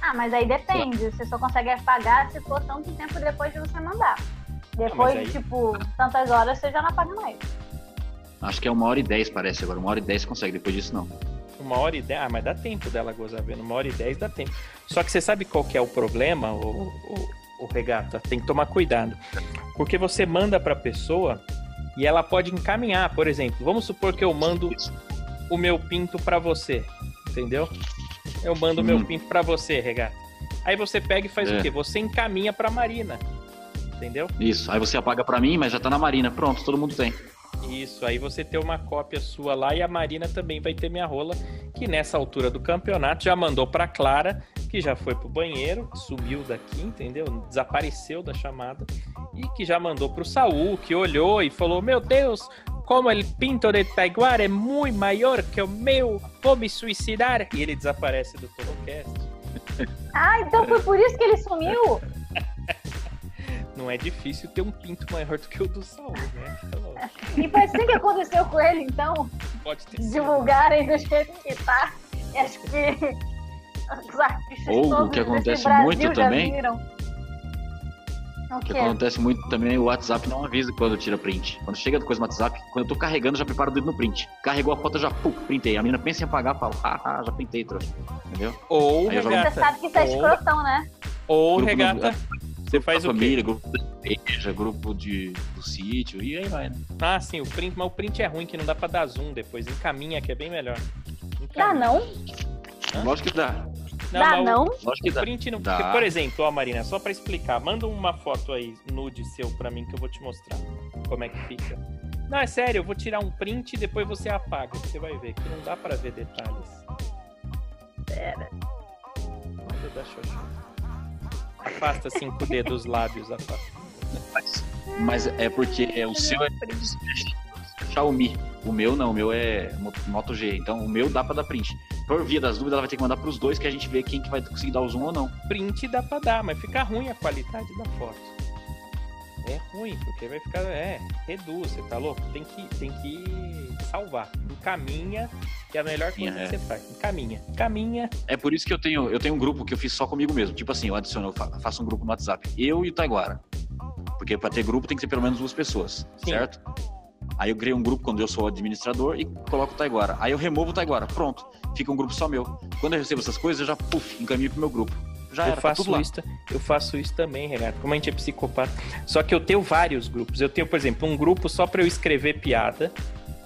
Ah, mas aí depende. Você só consegue apagar se for tanto tempo depois de você mandar. Depois aí- de, tipo, tantas horas, você já não apaga mais. Acho que é uma hora e dez, parece agora. Uma hora e dez você consegue, depois disso não. Uma hora e dez. Ah, mas dá tempo dela gozar vendo. Uma hora e dez dá tempo. Só que você sabe qual que é o problema, o, o, o regata? Tem que tomar cuidado. Porque você manda pra pessoa e ela pode encaminhar. Por exemplo, vamos supor que eu mando o meu pinto pra você. Entendeu? Eu mando o meu Hum. pinto pra você, regata. Aí você pega e faz É. o quê? Você encaminha pra Marina. Entendeu? Isso. Aí você apaga pra mim, mas já tá na Marina. Pronto, todo mundo tem. Isso, aí você tem uma cópia sua lá e a Marina também vai ter minha rola, que nessa altura do campeonato já mandou pra Clara, que já foi pro banheiro, sumiu daqui, entendeu? Desapareceu da chamada, e que já mandou pro Saul, que olhou e falou: Meu Deus, como el pinto de Taiguara é muito maior que o meu, vou me suicidar. E ele desaparece do Torocast. Ah, então foi por isso que ele sumiu? Não é difícil ter um pinto maior do que o do Saul, né? Então, E foi assim que aconteceu com ele, então? Pode ter. Divulgarem do jeito que tá. Acho que os artistas Ou o que desse acontece muito também-. O O que quê? acontece muito também, o WhatsApp não avisa quando tira print. Quando chega coisa no WhatsApp, quando eu tô carregando, já preparo o dedo no print. Carregou a foto, eu já pum, printei. A menina pensa em apagar, fala, ah, ah, já printei, trouxa. Entendeu? Ou Aí regata. Você sabe que isso é ou, escrotão, né? ou Grupo regata. Você faz da o quê? família, grupo da igreja, grupo de, do sítio, e aí vai, né? Ah, sim, o print, mas o print é ruim que não dá pra dar zoom depois. Encaminha que é bem melhor. Dá Encaminha. não? Hã? Lógico que dá. Não, Dá o- não? Lógico que O dá. print não. Dá. Por exemplo, ó, Marina, só pra explicar, manda uma foto aí, nude seu pra mim que eu vou te mostrar como é que fica. Não, é sério, eu vou tirar um print e depois você apaga. Você vai ver que não dá pra ver detalhes. Pera. Manda da Xoxó. Afasta assim com o dedo os lábios, afasta. Mas, mas é porque é, o seu é Xiaomi. O meu não, o meu é Mo- Moto G. Então o meu dá pra dar print. Por via das dúvidas, ela vai ter que mandar pros dois que a gente vê quem que vai conseguir dar o zoom ou não. Print dá pra dar, mas fica ruim a qualidade da foto. É ruim, porque vai ficar. É, reduz, você tá louco? Tem que, tem que salvar. Encaminha, que é a melhor coisa É. que você faz. Encaminha. Encaminha. É por isso que eu tenho, eu tenho um grupo que eu fiz só comigo mesmo. Tipo assim, eu adiciono, eu fa- faço um grupo no WhatsApp. Eu e o Taiguara. Porque pra ter grupo tem que ser pelo menos duas pessoas, Sim. certo? Aí eu criei um grupo quando eu sou administrador e coloco o Taiguara. Aí eu removo o Taiguara. Pronto. Fica um grupo só meu. Quando eu recebo essas coisas, eu já, puf, encaminho pro meu grupo. já eu era, tá faço lá. isso, eu faço isso também, Renato. Como a gente é psicopata. Só que eu tenho vários grupos. Eu tenho, por exemplo, um grupo só pra eu escrever piada.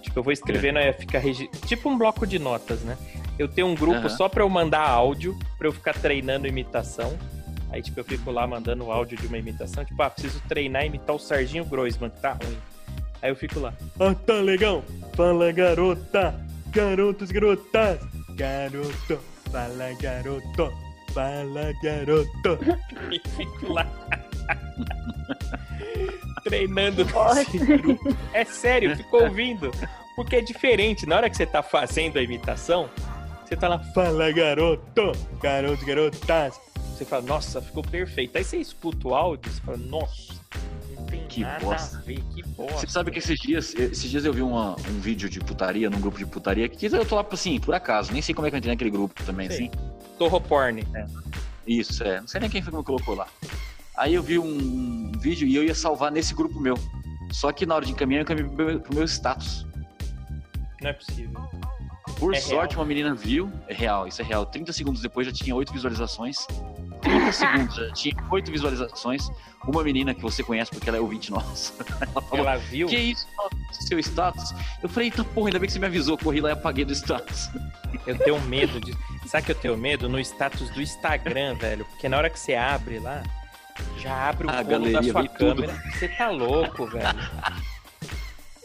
Tipo, eu vou escrevendo, aí fica regi... tipo um bloco de notas, né? Eu tenho um grupo Aham. só pra eu mandar áudio, pra eu ficar treinando imitação. Aí, tipo, eu fico lá mandando áudio de uma imitação. Tipo, ah, preciso treinar e imitar o Serginho Groisman, que tá ruim. Aí eu fico lá. Ah, tá legal. Fala, garota. Garotos, garotas. Garoto. Fala, garoto. Fala, garoto. E fico lá. Treinando. É sério, eu fico ouvindo. Porque é diferente. Na hora que você tá fazendo a imitação, você tá lá, fala garoto, garotos, garotas. Você fala, nossa, ficou perfeito. Aí você escuta o áudio e você fala, nossa, tem Que nada bosta. a ver, que bosta. Você sabe que esses dias, esses dias eu vi uma- um vídeo de putaria, num grupo de putaria, que eu tô lá, assim, por acaso, nem sei como é que eu entrei naquele grupo também, Sei. assim. Torro porn. Isso, é. Não sei nem quem foi que me colocou lá. Aí eu vi um vídeo e eu ia salvar nesse grupo meu. Só que na hora de encaminhar, eu encaminhei pro meu, pro meu status. Não é possível. Por É sorte, uma menina viu. É real, isso é real. 30 segundos depois já tinha 8 visualizações. 30 segundos já tinha 8 visualizações. Uma menina que você conhece porque ela é ouvinte nossa. Ela falou: Ela viu? Que isso? Seu status? Eu falei: Eita porra, ainda bem que você me avisou. Corri lá e apaguei do status. Eu tenho medo de. Sabe que eu tenho medo? No status do Instagram, velho. Porque na hora que você abre lá, já abre o A rolo da galeria sua vem tudo. câmera. Você tá louco, velho.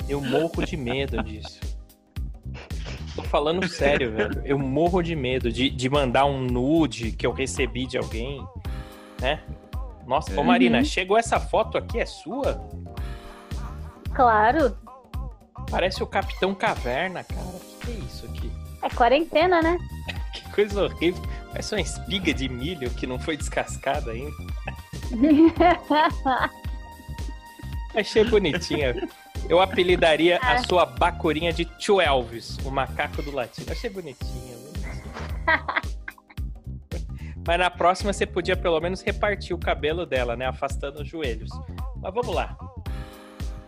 Eu morro de medo disso. Tô falando sério, velho. Eu morro de medo de, de mandar um nude que eu recebi de alguém, né? Nossa, ô. Marina, chegou essa foto aqui, é sua? Claro. Parece o Capitão Caverna, cara. O que, que é isso aqui? É quarentena, né? Que coisa horrível. Parece uma espiga de milho que não foi descascada ainda. Achei bonitinha. Eu apelidaria a sua bacurinha de Tio Elvis, o macaco do latino. Achei bonitinha. bonitinha. Mas na próxima você podia pelo menos repartir o cabelo dela, né? Afastando os joelhos. Mas vamos lá.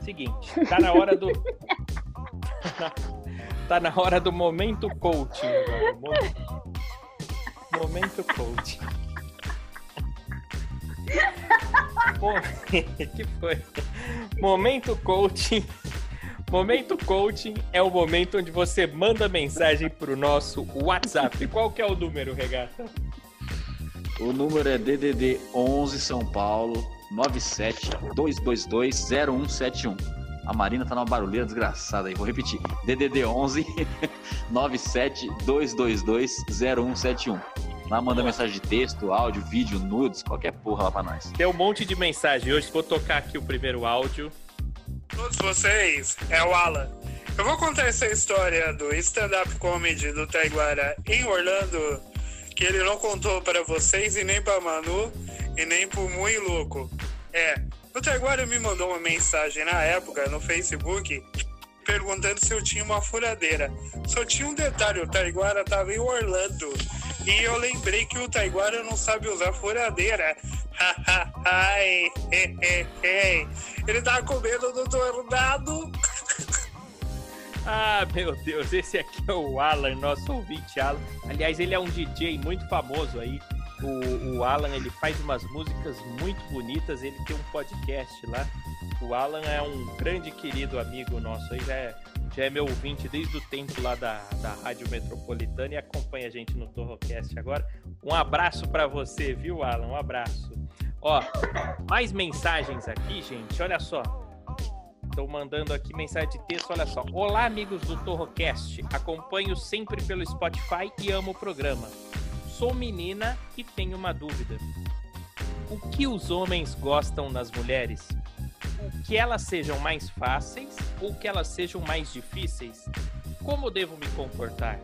Seguinte, tá na hora do. tá na hora do momento coaching agora. Mo- Momento coaching. Que foi? Momento coaching. Momento coaching é o momento onde você manda mensagem pro nosso WhatsApp. Qual que é o número, Regata? O número é DDD 11 São Paulo 97 222 0171. A Marina tá numa barulheira desgraçada aí. Vou repetir. DDD 11 97 222 0171. Lá manda mensagem de texto, áudio, vídeo, nudes, qualquer porra lá pra nós. Tem um monte de mensagem. Hoje vou tocar aqui o primeiro áudio. todos vocês, é o Alan. Eu vou contar essa história do stand-up comedy do Taiguara em Orlando, que ele não contou para vocês e nem para Manu e nem pro Muito Louco. É, o Taiguara me mandou uma mensagem na época no Facebook perguntando se eu tinha uma furadeira. Só tinha um detalhe, o Taiguara tava em Orlando. E eu lembrei que o Taiguara não sabe usar furadeira. Ai. Ele tava com medo do tornado. Ah, meu Deus, esse aqui é o Alan, nosso ouvinte Alan. Aliás, ele é um DJ muito famoso aí. O, o Alan, ele faz umas músicas muito bonitas, ele tem um podcast lá. O Alan é um grande querido amigo nosso aí, é, já é meu ouvinte desde o tempo lá da, da Rádio Metropolitana e acompanha a gente no Torrocast agora. Um abraço pra você, viu, Alan? Um abraço. Ó, mais mensagens aqui, gente, olha só. Estou mandando aqui mensagem de texto, olha só. Olá, amigos do Torrocast. Acompanho sempre pelo Spotify e amo o programa. Sou menina e tenho uma dúvida. O que os homens gostam nas mulheres? Que elas sejam mais fáceis ou que elas sejam mais difíceis? Como devo me comportar?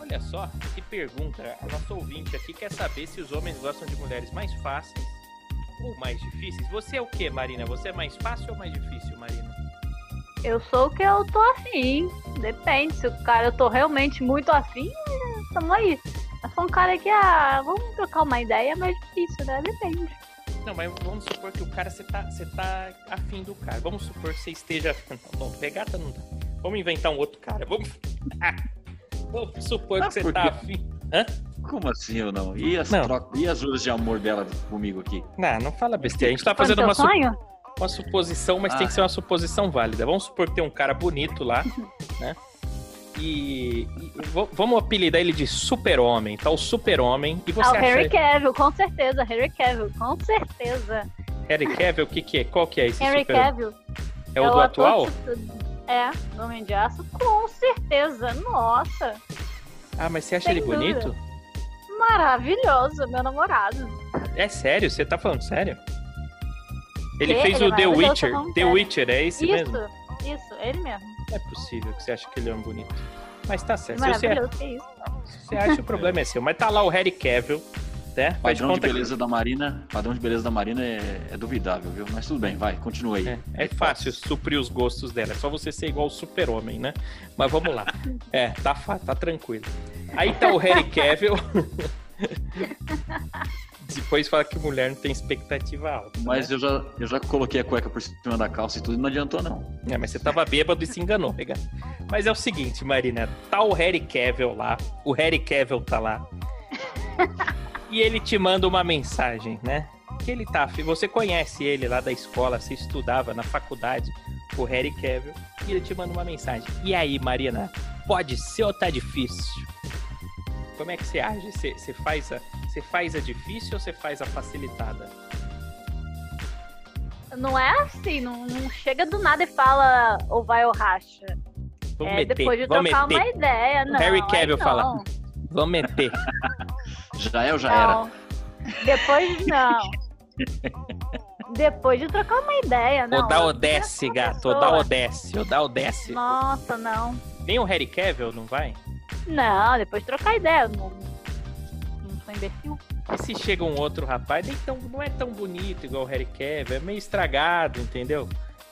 Olha só, que pergunta. A nossa ouvinte aqui quer saber se os homens gostam de mulheres mais fáceis ou mais difíceis. Você é o que, Marina? Você é mais fácil ou mais difícil, Marina? Eu sou o que eu tô afim. Depende. Se o cara eu tô realmente muito afim, é, tamo aí. Eu sou um cara que, ah, vamos trocar uma ideia, mas difícil, né? Depende. Não, mas vamos supor que o cara, você tá, você tá afim do cara. Vamos supor que você esteja. Não, não, pegata não dá. Vamos inventar um outro cara. Vamos. vamos supor Ah, que você tá afim. Hã? Como assim eu não? E as, Não. troca- e as juras de amor dela comigo aqui? Não, não fala besteira. A gente tá no fazendo uma, su- sonho? uma suposição, mas Ah. tem que ser uma suposição válida. Vamos supor que tem um cara bonito lá, né? E, e vamos apelidar ele de super-homem, tá? O super-homem. E você Ah, o acha Harry Cavill, com certeza. Harry Cavill, com certeza. Harry Cavill, o que que é? Qual que é esse Henry super Cavill. É o do ator atual? que- É, do Homem de Aço, com certeza. Nossa, Ah, mas você acha Sem ele bonito? maravilhoso, meu namorado. É sério? Você tá falando sério? Ele Que? fez Ele é o The maravilhoso, Witcher. The. Witcher, é esse Isso, mesmo? isso, ele mesmo. Não é possível que você ache que ele é um bonito. Mas tá certo. Se você, você acha, o problema é seu. Mas tá lá o Harry Cavill, né? Faz de Padrão de conta que- beleza da Marina, padrão de beleza da Marina é, é duvidável, viu? Mas tudo bem, vai, continua aí. É, é fácil suprir os gostos dela. É só você ser igual o super-homem, né? Mas vamos lá. É, tá, tá tranquilo. Aí tá o Harry Cavill. Depois fala que mulher não tem expectativa alta. Mas né? eu já, eu já coloquei a cueca por cima da calça e tudo e não adiantou, não. É, mas você tava bêbado e se enganou, pega. Mas é o seguinte, Marina, tá o Harry Cavill lá, o Harry Cavill tá lá. e ele te manda uma mensagem, né? Que ele tá, você conhece ele lá da escola, você estudava na faculdade, o Harry Cavill, e ele te manda uma mensagem. E aí, Marina, pode ser ou tá difícil? Como é que você age? Você, você faz a, você faz a difícil ou você faz a facilitada? Não é assim, não, não chega do nada e fala ou vai ou racha. Vamos é meter, depois de vamos trocar meter. uma ideia, não. Harry Cavill fala. Vamos meter. Já é ou já era? Não. Depois não. Depois de trocar uma ideia, não. Ou o uma gato. Ou dá pessoa. o desce. Ou dá o desce. Nossa, não. Nem o Harry Cavill, não vai? Não, depois de trocar ideia. Não, não sou imbecil. E se chega um outro rapaz, nem tão, não é tão bonito igual o Harry Cavill. É meio estragado, entendeu?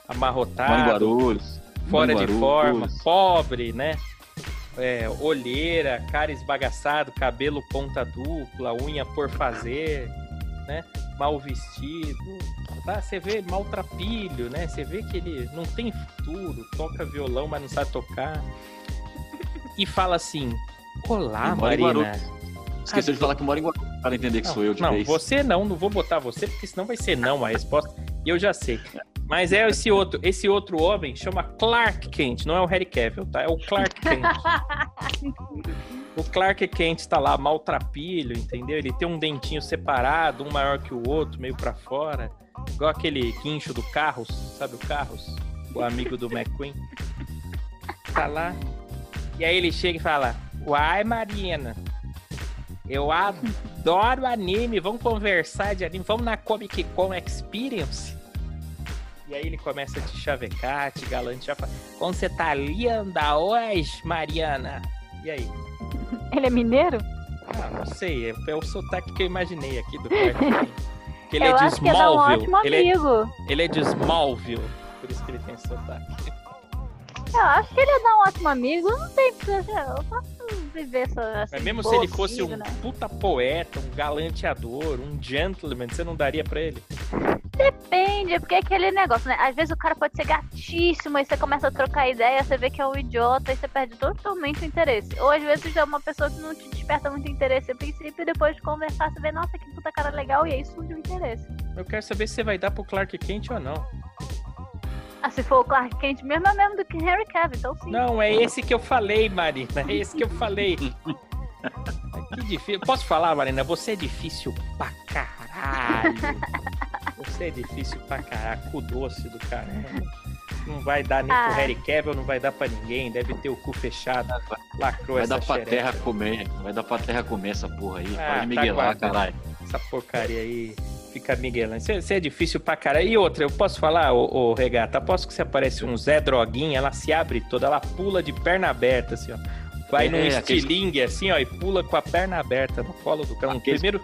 Amarrotado, Guarulhos. fora de forma, pobre, né? É, olheira, cara esbagaçado, cabelo ponta dupla, unha por fazer, né? Mal vestido. Tá? Você vê maltrapilho, né? Você vê que ele não tem futuro, toca violão, mas não sabe tocar. E fala assim: Olá, Marina. Esqueceu de falar que mora em Guarulhos para entender que sou eu de não, vez. você não, não vou botar você, porque senão vai ser não a resposta. E eu já sei. Mas é esse outro, esse outro homem chama Clark Kent, não é o Harry Cavill, tá? É o Clark Kent. o Clark Kent tá lá maltrapilho, entendeu? Ele tem um dentinho separado, um maior que o outro, meio pra fora, igual aquele guincho do Carros, sabe o Carros? O amigo do McQueen. Tá lá. E aí ele chega e fala: "Uai, Marina, eu adoro anime, vamos conversar de anime, vamos na Comic Con Experience. E aí ele começa a te chavecar, te galantear, fala, como você tá linda hoje, Mariana? E aí? Ele é mineiro? Ah, não sei, é, é o sotaque que eu imaginei aqui do Que ele eu é de um Smallville. ótimo ele, é, amigo. ele é de Smallville, por isso que ele tem sotaque. Eu acho que ele dar um ótimo amigo. Não tem. Eu posso viver essa. essa Mas mesmo se ele fosse um né? puta poeta, um galanteador, um gentleman, você não daria pra ele? Depende, porque é aquele negócio, né? Às vezes o cara pode ser gatíssimo, aí você começa a trocar ideia, você vê que é um idiota, aí você perde totalmente o interesse. Ou às vezes é uma pessoa que não te desperta muito interesse a princípio, e depois de conversar, você vê, nossa, que puta cara legal, e aí surge o interesse. Eu quero saber se você vai dar pro Clark Kent ou não. Ah, se for o Clark Kent mesmo, é mesmo do que Harry Cavill, então sim. Não, é esse que eu falei, Marina. É esse que eu falei. Que difícil. Posso falar, Marina? Você é difícil pra caralho. Você é difícil pra caralho. Cu doce do caramba. Não vai dar nem pro Ah. Harry Cavill, não vai dar pra ninguém. Deve ter o cu fechado. Lacrou Vai essa dar pra xereca. terra comer. Vai dar pra terra comer essa porra aí. Ah, Para de tá miguelar, guardado. caralho. Essa porcaria aí fica miguelando. Você você é difícil pra caralho. E outra, eu posso falar, ô, ô Regata? Aposto que se aparece um Zé Droguinha, ela se abre toda, ela pula de perna aberta, assim, ó. Vai É, num aqueles- estilingue, assim, ó, e pula com a perna aberta no colo do cara. Um Aqueles- Primeiro,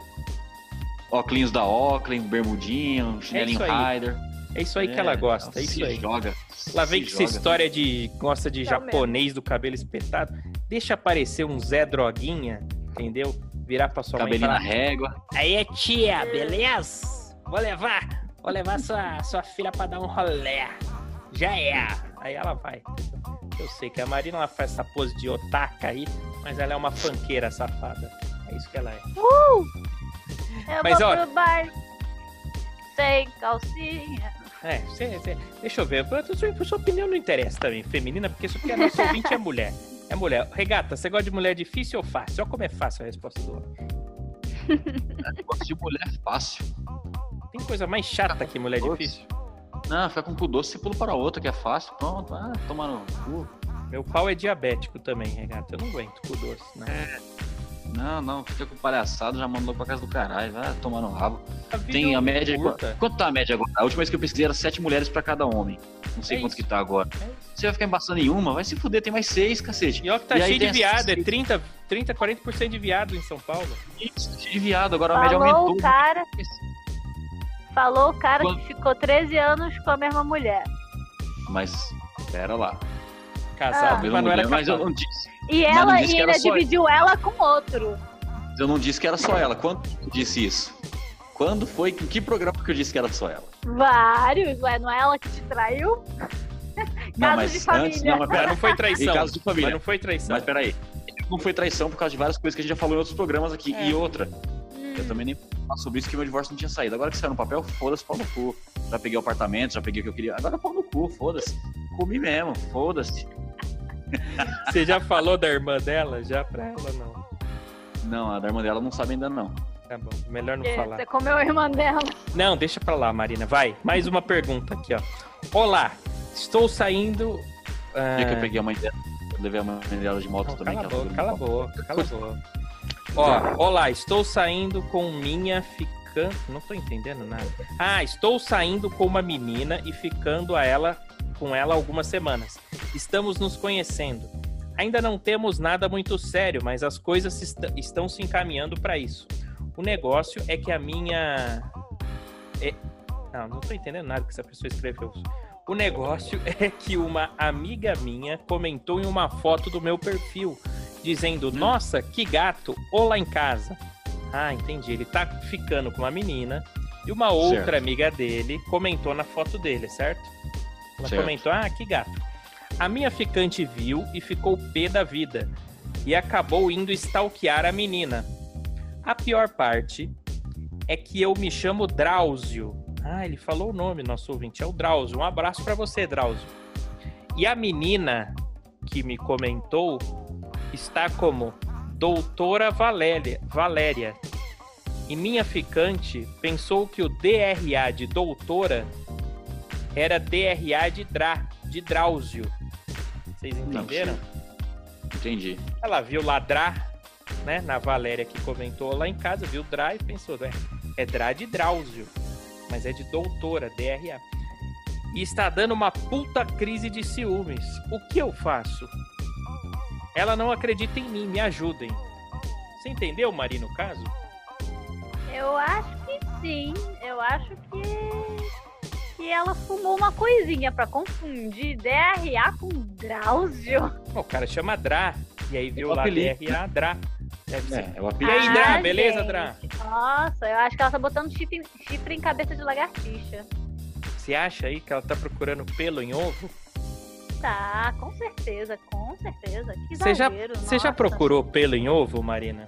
Óculos da Oakland, bermudinho, chinelinho isso aí. Rider. é isso aí que ela gosta, é isso se aí. joga. Ela vem com essa história de gosta de É o japonês do cabelo espetado. Deixa aparecer um Zé Droguinha, entendeu? Virar pra sua mãe e Cabelinho na régua. Aí, tia, beleza? Vou levar. Vou levar sua, sua filha pra dar um rolé. Já é. Aí ela vai. Eu sei que a Marina ela faz essa pose de otaka aí, mas ela é uma fanqueira safada. É isso que ela é. Eu Mas, vou ó- pro bar sem calcinha. É, cê- cê- deixa eu ver. A sua, a sua opinião não interessa também, feminina, porque isso aqui a nossa ouvinte é mulher. É mulher. Regata, você gosta de mulher difícil ou fácil? Olha como é fácil a resposta do homem. Gosto de mulher fácil. Tem coisa mais chata que mulher difícil? Não, fica com cu doce, você pula para outra, que é fácil. Pronto, ah, toma no cu. Meu pau é diabético também, Regata. Eu não aguento com doce, né? Não, não, fica com palhaçada, já mandou pra casa do caralho, vai tomar no rabo. A Tem é a média. curta. Quanto tá a média agora? A última vez que eu pesquisei era sete mulheres pra cada homem. Não sei É quanto isso. que tá agora. É. Você vai ficar embaçando em uma? Vai se fuder, tem mais seis, cacete. E ó que tá E cheio de viado, é essas- 30, 30, 40% de viado em São Paulo. Isso, de viado, agora a média Falou aumentou. o cara, falou o cara Quando- que ficou 13 anos com a mesma mulher. Mas, pera lá. Casado, Pela mas não era mulher, mas eu não disse. E ela e ainda dividiu ela com outro. Eu não disse que era só ela. Quando eu disse isso? Quando foi? Em que programa que eu disse que era só ela? Vários, ué, não é ela que te traiu? Não, Caso mas de antes, família. não, mas pera, não foi traição. Caso de família. Mas não foi traição. mas peraí. Não foi traição por causa de várias coisas que a gente já falou em outros programas aqui. É. E outra, Hum. eu também nem falo sobre isso que meu divórcio não tinha saído. Agora que saiu no papel, foda-se, pau no cu. Já peguei o apartamento, já peguei o que eu queria. Agora pau no cu, foda-se. Comi mesmo, foda-se. Você já falou da irmã dela? Já pra ela, não. Não, a da irmã dela não sabe ainda não. Tá bom, melhor não Porque falar. Você comeu a irmã dela. Não, deixa pra lá, Marina. Vai, mais uma pergunta aqui, ó. Olá, estou saindo. dia que eu peguei a mãe dela, eu levei a mãe dela de moto não, também. cala a boca, cala a boca, cala a boca. Ó, olá, estou saindo com minha ficando. Não tô entendendo nada. Ah, estou saindo com uma menina e ficando a ela com ela algumas semanas. Estamos nos conhecendo. Ainda não temos nada muito sério, mas as coisas est- estão se encaminhando para isso. O negócio é que a minha. é- Não, não tô entendendo nada que essa pessoa escreveu. O negócio é que uma amiga minha comentou em uma foto do meu perfil, dizendo: Nossa, que gato, olá em casa. Ah, entendi. Ele tá ficando com uma menina e uma outra Certo. amiga dele comentou na foto dele, certo? Ela Certo. comentou: Ah, que gato. A minha ficante viu e ficou pé da vida e acabou indo stalkear a menina. A pior parte é que eu me chamo Drauzio. Ah, ele falou o nome, nosso ouvinte, é o Drauzio. Um abraço pra você, Drauzio. E a menina que me comentou está como Doutora Valéria, Valéria. E minha ficante pensou que o DRA de doutora era DRA de Dra, de Drauzio. Vocês Não, entenderam? Entendi. Ela viu lá Drá, né? Na Valéria que comentou lá em casa, viu Drá e pensou, é, é Drá de Drauzio, mas é de doutora, DRA. E está dando uma puta crise de ciúmes. O que eu faço? Ela não acredita em mim, me ajudem. Você entendeu, Mari, no caso? Eu acho que sim. Eu acho que. Que ela fumou uma coisinha pra confundir DRA com Drauzio. O cara chama Drá, e aí viu É lá apelido. DRA, ser. É, é o E apelido. aí, Drá, Ah, beleza, gente. Drá? Nossa, eu acho que ela tá botando chifre, chifre em cabeça de lagartixa. Você acha aí que ela tá procurando pelo em ovo? Tá, com certeza, com certeza. Que Você já, você já procurou pelo em ovo, Marina?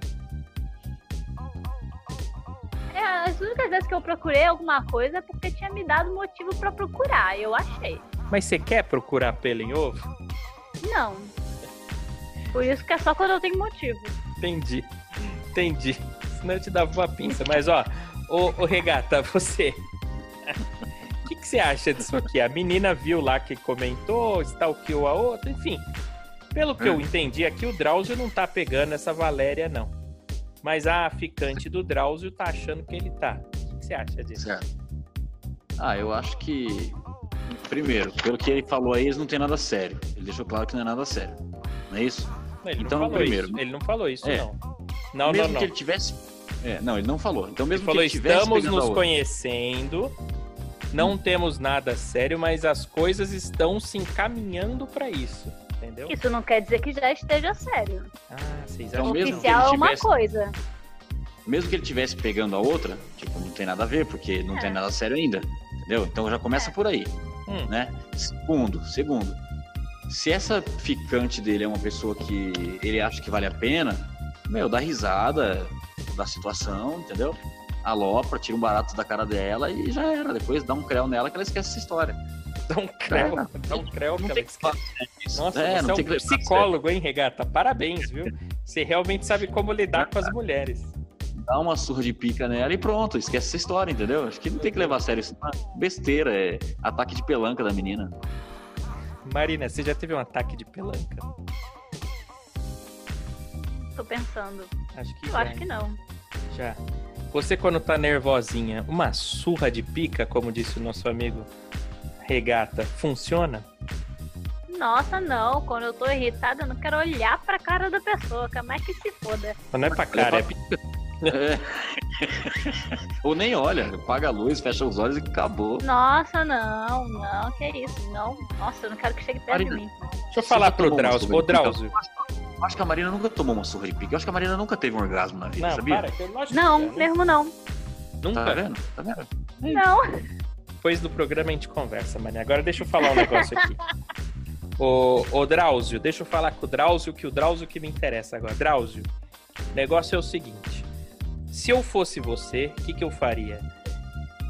É, as únicas vezes que eu procurei alguma coisa é porque tinha me dado motivo pra procurar. Eu achei. Mas você quer procurar pelo em ovo? Não. Por isso que é só quando eu tenho motivo. Entendi. Entendi. Senão eu te dava uma pinça. Mas, ó, ô, ô Regata, você. O que, que você acha disso aqui? A menina viu lá que comentou, stalkeou a outra, enfim. Pelo que eu Hum. entendi aqui, o Drauzio não tá pegando essa Valéria, não. Mas a ficante do Drauzio tá achando que ele tá. O que, você acha disso? Certo. Ah, eu acho que. Primeiro, pelo que ele falou aí, eles não tem nada sério. Ele deixou claro que não é nada sério. Não é isso? Ele Então, não falou primeiro, isso. Ele não falou isso, é. não. Não, mesmo não, não. que ele tivesse. É, não, ele não falou. Então, Ele mesmo falou: que ele tivesse. estamos nos conhecendo, não temos nada sério, mas as coisas estão se encaminhando pra isso. Entendeu? Isso não quer dizer que já esteja sério. Ah, vocês Então, acham mesmo que que ele Oficial é uma tivesse- coisa. Mesmo que ele tivesse pegando a outra, tipo, não tem nada a ver, porque não É. tem nada sério ainda. Entendeu? Então já começa É. por aí, Hum. né? Segundo, segundo. Se essa ficante dele é uma pessoa que ele acha que vale a pena, meu, dá risada da situação, entendeu? Alopra, tira um barato da cara dela e já era. Depois dá um creu nela que ela esquece essa história. Dá um creu, dá um creu Não ela tem que isso. Nossa, é, você não é um que sério. psicólogo, hein, Regata? Parabéns, viu? Você realmente sabe como lidar com as mulheres. Dá uma surra de pica nela e pronto, esquece essa história, entendeu? Acho que não tem que levar a sério isso. é Besteira, é ataque de pelanca da menina. Marina, você já teve um ataque de pelanca? Tô pensando. Acho que Eu já. acho que não. Já. Você, quando tá nervosinha, uma surra de pica, como disse o nosso amigo Regata, funciona? Nossa, não. Quando eu tô irritada, eu não quero olhar pra cara da pessoa. Que mais que se foda. Não é pra cara, é É. Ou nem olha, apaga a luz, fecha os olhos e acabou. Nossa, não, não, que isso. Não. Nossa, eu não quero que chegue perto de Marina. mim. Deixa eu falar pro Drauzio. Ô, de? Drauzio. Eu acho que a Marina nunca tomou uma surra de pica. Eu acho que a Marina nunca teve um orgasmo na vida, Não, sabia? para. Não, é, mesmo não. Nunca. Tá vendo? Tá vendo? Não. Depois do programa a gente conversa, Marina. Agora deixa eu falar um negócio aqui. Ô, ô Drauzio, deixa eu falar com o Drauzio, que o Drauzio que me interessa agora. Drauzio, o negócio é o seguinte. Se eu fosse você, o que, que eu faria?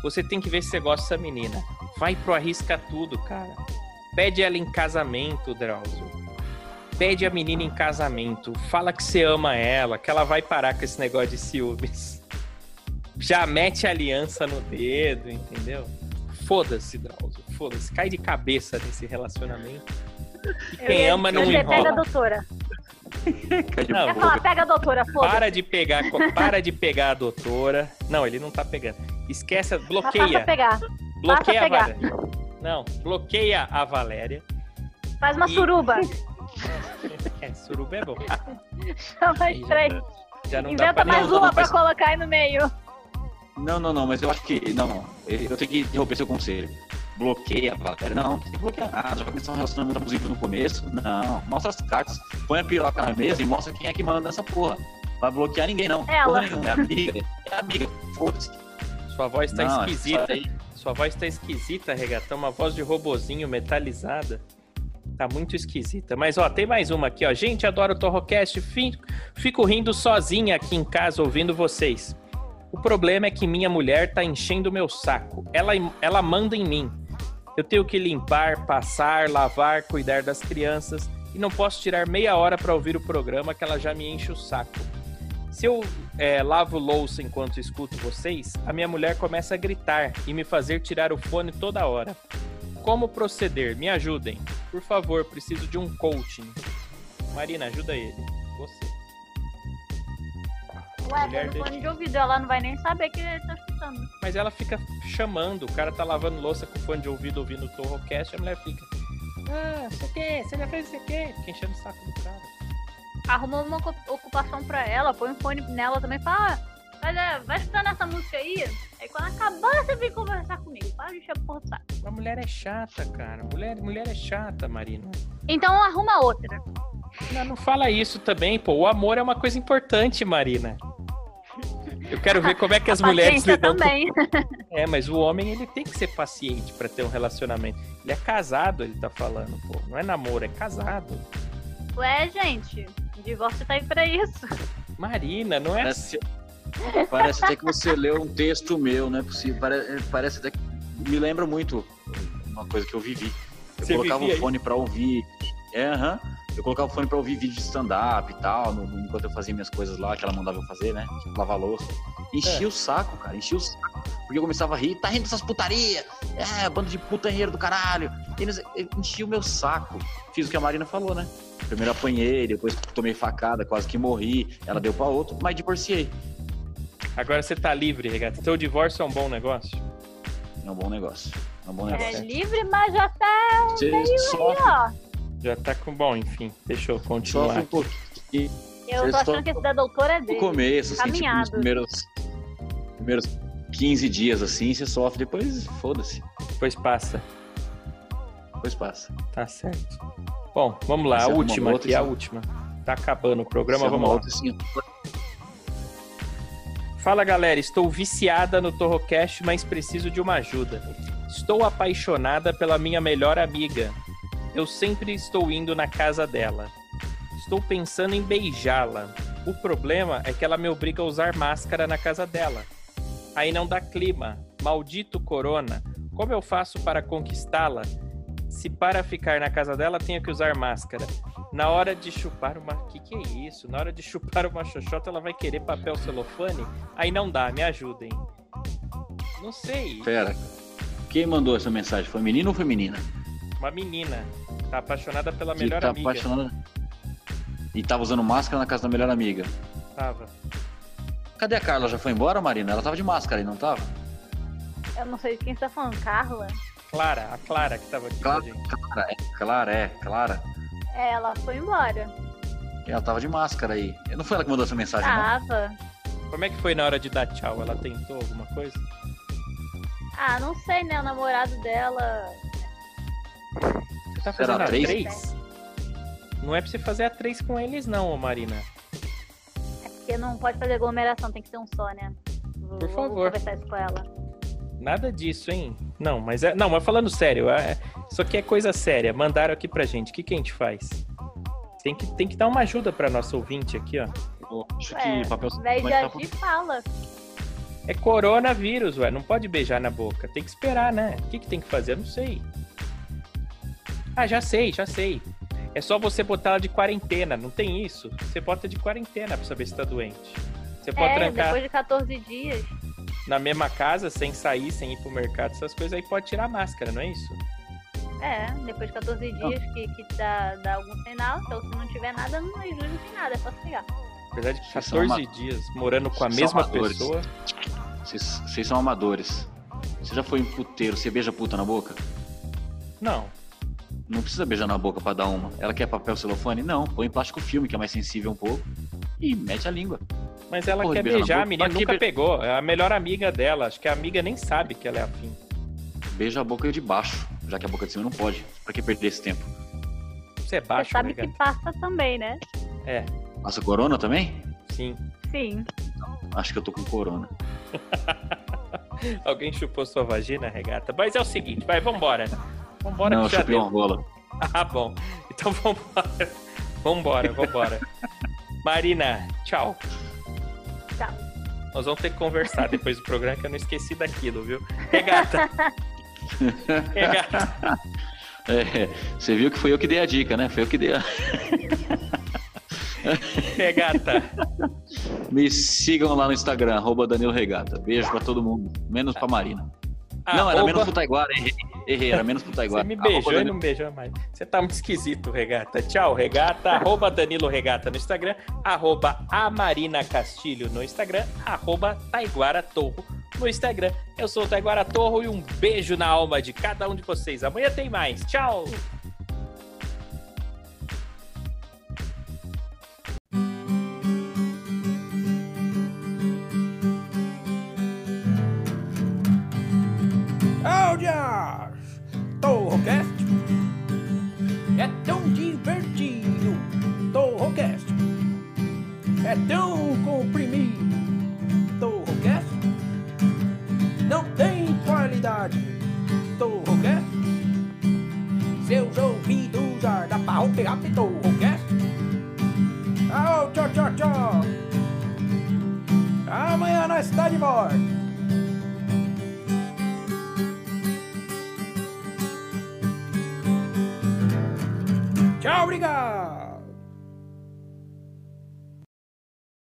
Você tem que ver se você gosta dessa menina. Vai pro arrisca tudo, cara. Pede ela em casamento, Drauzio. Pede a menina em casamento. Fala que você ama ela, que ela vai parar com esse negócio de ciúmes. Já mete a aliança no dedo, entendeu? Foda-se, Drauzio. Foda-se. Cai de cabeça nesse relacionamento. E Eu quem ia ama não dizer, Pega a enrola. doutora. Não, Quer falar, pega a doutora, foda-se. para de pegar, para de pegar a doutora. Não, ele não tá pegando. Esquece, passa a bloqueia. pegar. Bloqueia a pegar. Valéria. Não, bloqueia a Valéria. Faz uma E- suruba. É, suruba é bom. Chama as três. já não dá Inventa pra mais não, não, uma pra colocar aí no meio. Não, não, não, mas eu acho que. Não, não. Eu tenho que interromper seu conselho. Bloqueia, Valéria. Não, não tem que bloquear nada. Já começou um relacionamento abusivo no começo. Não, mostra as cartas. Põe a piroca na mesa e mostra quem é que manda nessa porra. Vai bloquear ninguém, não. Ela. Porra nenhuma. É amiga. É amiga. Foda-se. Sua voz tá Não, esquisita. isso aí- Sua voz tá esquisita, regatão. Uma voz de robozinho metalizada. Tá muito esquisita. Mas, ó, tem mais uma aqui, ó. Gente, adoro o Torrocast. Fi- Fico rindo sozinha aqui em casa ouvindo vocês. O problema é que minha mulher tá enchendo o meu saco. Ela, ela manda em mim. Eu tenho que limpar, passar, lavar, cuidar das crianças. E não posso tirar meia hora pra ouvir o programa que ela já me enche o saco. Se eu é, lavo louça enquanto escuto vocês, a minha mulher começa a gritar e me fazer tirar o fone toda hora. Como proceder? Me ajudem. Por favor, preciso de um coaching. Marina, ajuda ele. Você. Ué, Mulher dele. fone de ouvido, ela não vai nem saber que ele tá escutando. Mas ela fica chamando, o cara tá lavando louça com fone de ouvido ouvindo o Torrocast, a mulher fica. Ah, você quer? Você já fez isso aqui? Fica enchendo o saco do cara. Arruma uma ocu- ocupação pra ela, põe um fone nela também, fala, ah, vai, escutando essa música aí, aí quando acabar você vem conversar comigo, para de encher do saco. A mulher é chata, cara. Mulher, mulher é chata, Marina. Então arruma outra. Não, não fala isso também, pô. O amor é uma coisa importante, Marina. Eu quero ver como é que as mulheres lidam com... também. É, mas o homem, ele tem que ser paciente pra ter um relacionamento. Ele é casado, ele tá falando, pô. Não é namoro, é casado. Ué, gente, divórcio tá aí pra isso. Marina, não é Parece, parece até que você leu um texto meu, não é possível. Parece, parece até que me lembra muito uma coisa que eu vivi. Eu Você colocava o fone pra ouvir. É, aham. Eu colocava o fone pra ouvir vídeo de stand-up e tal, no- no- enquanto eu fazia minhas coisas lá, que ela mandava eu fazer, né? Tipo, lavar louça. Enchia o saco, cara, enchia o saco. Porque eu começava a rir, tá rindo dessas putaria, é, bando de putanheiro do caralho. E eu enchia o meu saco. Fiz o que a Marina falou, né? Primeiro apanhei, depois tomei facada, quase que morri. Ela deu pra outro, mas divorciei. Agora você tá livre, Regata. Teu divórcio é um bom negócio? É um bom negócio. É um bom É negócio. livre, mas já tá Você sofre, ó. Já tá com bom, enfim. Deixa eu continuar. sofre um pouquinho Eu Vocês tô achando que esse da doutora é no dele. começo, assim, tipo, nos primeiros, primeiros 15 dias, assim, você sofre, depois foda-se. Depois passa. Depois passa. Tá certo. Bom, vamos lá. Você A arruma última aqui, a sim. última. Tá acabando o programa, Você vamos lá. outra, assim, Fala galera, estou viciada no Torrocast, mas preciso de uma ajuda. Estou apaixonada pela minha melhor amiga. Eu sempre estou indo na casa dela. Estou pensando em beijá-la. O problema é que ela me obriga a usar máscara na casa dela. Aí não dá clima. Maldito corona. Como eu faço para conquistá-la? Se para ficar na casa dela tenho que usar máscara. Na hora de chupar uma. Que que é isso? Na hora de chupar uma xoxota, ela vai querer papel celofane? Aí não dá, me ajudem. Não sei. Pera. Quem mandou essa mensagem? Foi menino ou foi menina? Uma menina. Tá apaixonada pela Que melhor tá amiga. apaixonada. E tava usando máscara na casa da melhor amiga. Tava. Cadê a Carla? Já foi embora, Marina? Ela tava de máscara aí, não tava? Eu não sei de quem você tá falando, Carla. Clara, a Clara que tava aqui Clara, com a gente. Clara, é, Clara, é, Clara. É, ela foi embora. Ela tava de máscara aí. Não foi ela que mandou essa mensagem, não? Tava. Como é que foi na hora de dar tchau? Ela tentou alguma coisa? Ah, não sei, né? O namorado dela. Você tá Será fazendo a três? três? Não é pra você fazer a três com eles, não, Marina. É porque não pode fazer aglomeração, tem que ser um só, né? Vou, Por vou favor. conversar isso com ela. Nada disso, hein? Não, mas é. Não, mas falando sério, é... isso aqui é coisa séria. Mandaram aqui pra gente. O que, que a gente faz? Tem que, tem que dar uma ajuda pra nossa ouvinte aqui, ó. Eu Acho Ué, que papel Ao invés de tá- fala. É coronavírus, ué. Não pode beijar na boca. Tem que esperar, né? O que, que tem que fazer? Eu não sei. Ah, já sei, já sei. É só você botar ela de quarentena. Não tem isso? Você bota de quarentena pra saber se tá doente. Você pode É, trancar depois de 14 dias. na mesma casa, sem sair, sem ir pro mercado, essas coisas aí pode tirar a máscara, não é isso? É, depois de 14 dias que, que dá, dá algum sinal. Então, se não tiver nada, não ajuda, tem nada. É só se ligar. Apesar de Vocês são 14 ama- dias morando com a Vocês mesma pessoa. Vocês vocês são amadores. Você já foi em puteiro, você beija puta na boca? Não. Não precisa beijar na boca pra dar uma. Ela quer papel celofane? Não, põe plástico filme, que é mais sensível um pouco. E mete a língua. Mas ela Porra, quer beijar beijar, a menina nunca be- pegou. É a melhor amiga dela. Acho que a amiga nem sabe que ela é afim. Beija a boca de baixo, já que a boca de cima não pode. Pra que perder esse tempo? Você é Você baixo, sabe né, que passa também, né? É, Passa corona também? sim. Sim. Acho que eu tô com corona. Alguém chupou sua vagina, regata? Mas é o seguinte, vai, vambora. Vambora não, eu que já chupei deu. uma bola. Ah, bom. Então vambora. Vambora, vambora. Marina, tchau. Tchau. Nós vamos ter que conversar depois do programa, que eu não esqueci daquilo, viu? Regata. Regata. É, você viu que foi eu que dei a dica, né? Foi eu que dei a... Regata. Me sigam lá no Instagram, arroba Danilo Regata. Beijo pra todo mundo, menos pra Marina. Não, era menos pro Taiguara, errei, errei, era menos pro Você Taiguara. me Arroba beijou e não beijou mais. Você tá muito esquisito, Regata. Tchau, Regata. Arroba Danilo Regata no Instagram. Arroba Amarina Castilho no Instagram. Arroba Taiguara Torro no Instagram. Eu sou o Taiguara Torro e um beijo na alma de cada um de vocês. Amanhã tem mais. Tchau. Áudios! Torrocast é tão divertido. Torrocast é tão comprimido. Torrocast não tem qualidade. Torrocast seus ouvidos já dá pra pegar Torrocast. Au, tchau, tchau, tchau. Amanhã nós está de volta. Tchau, obrigado!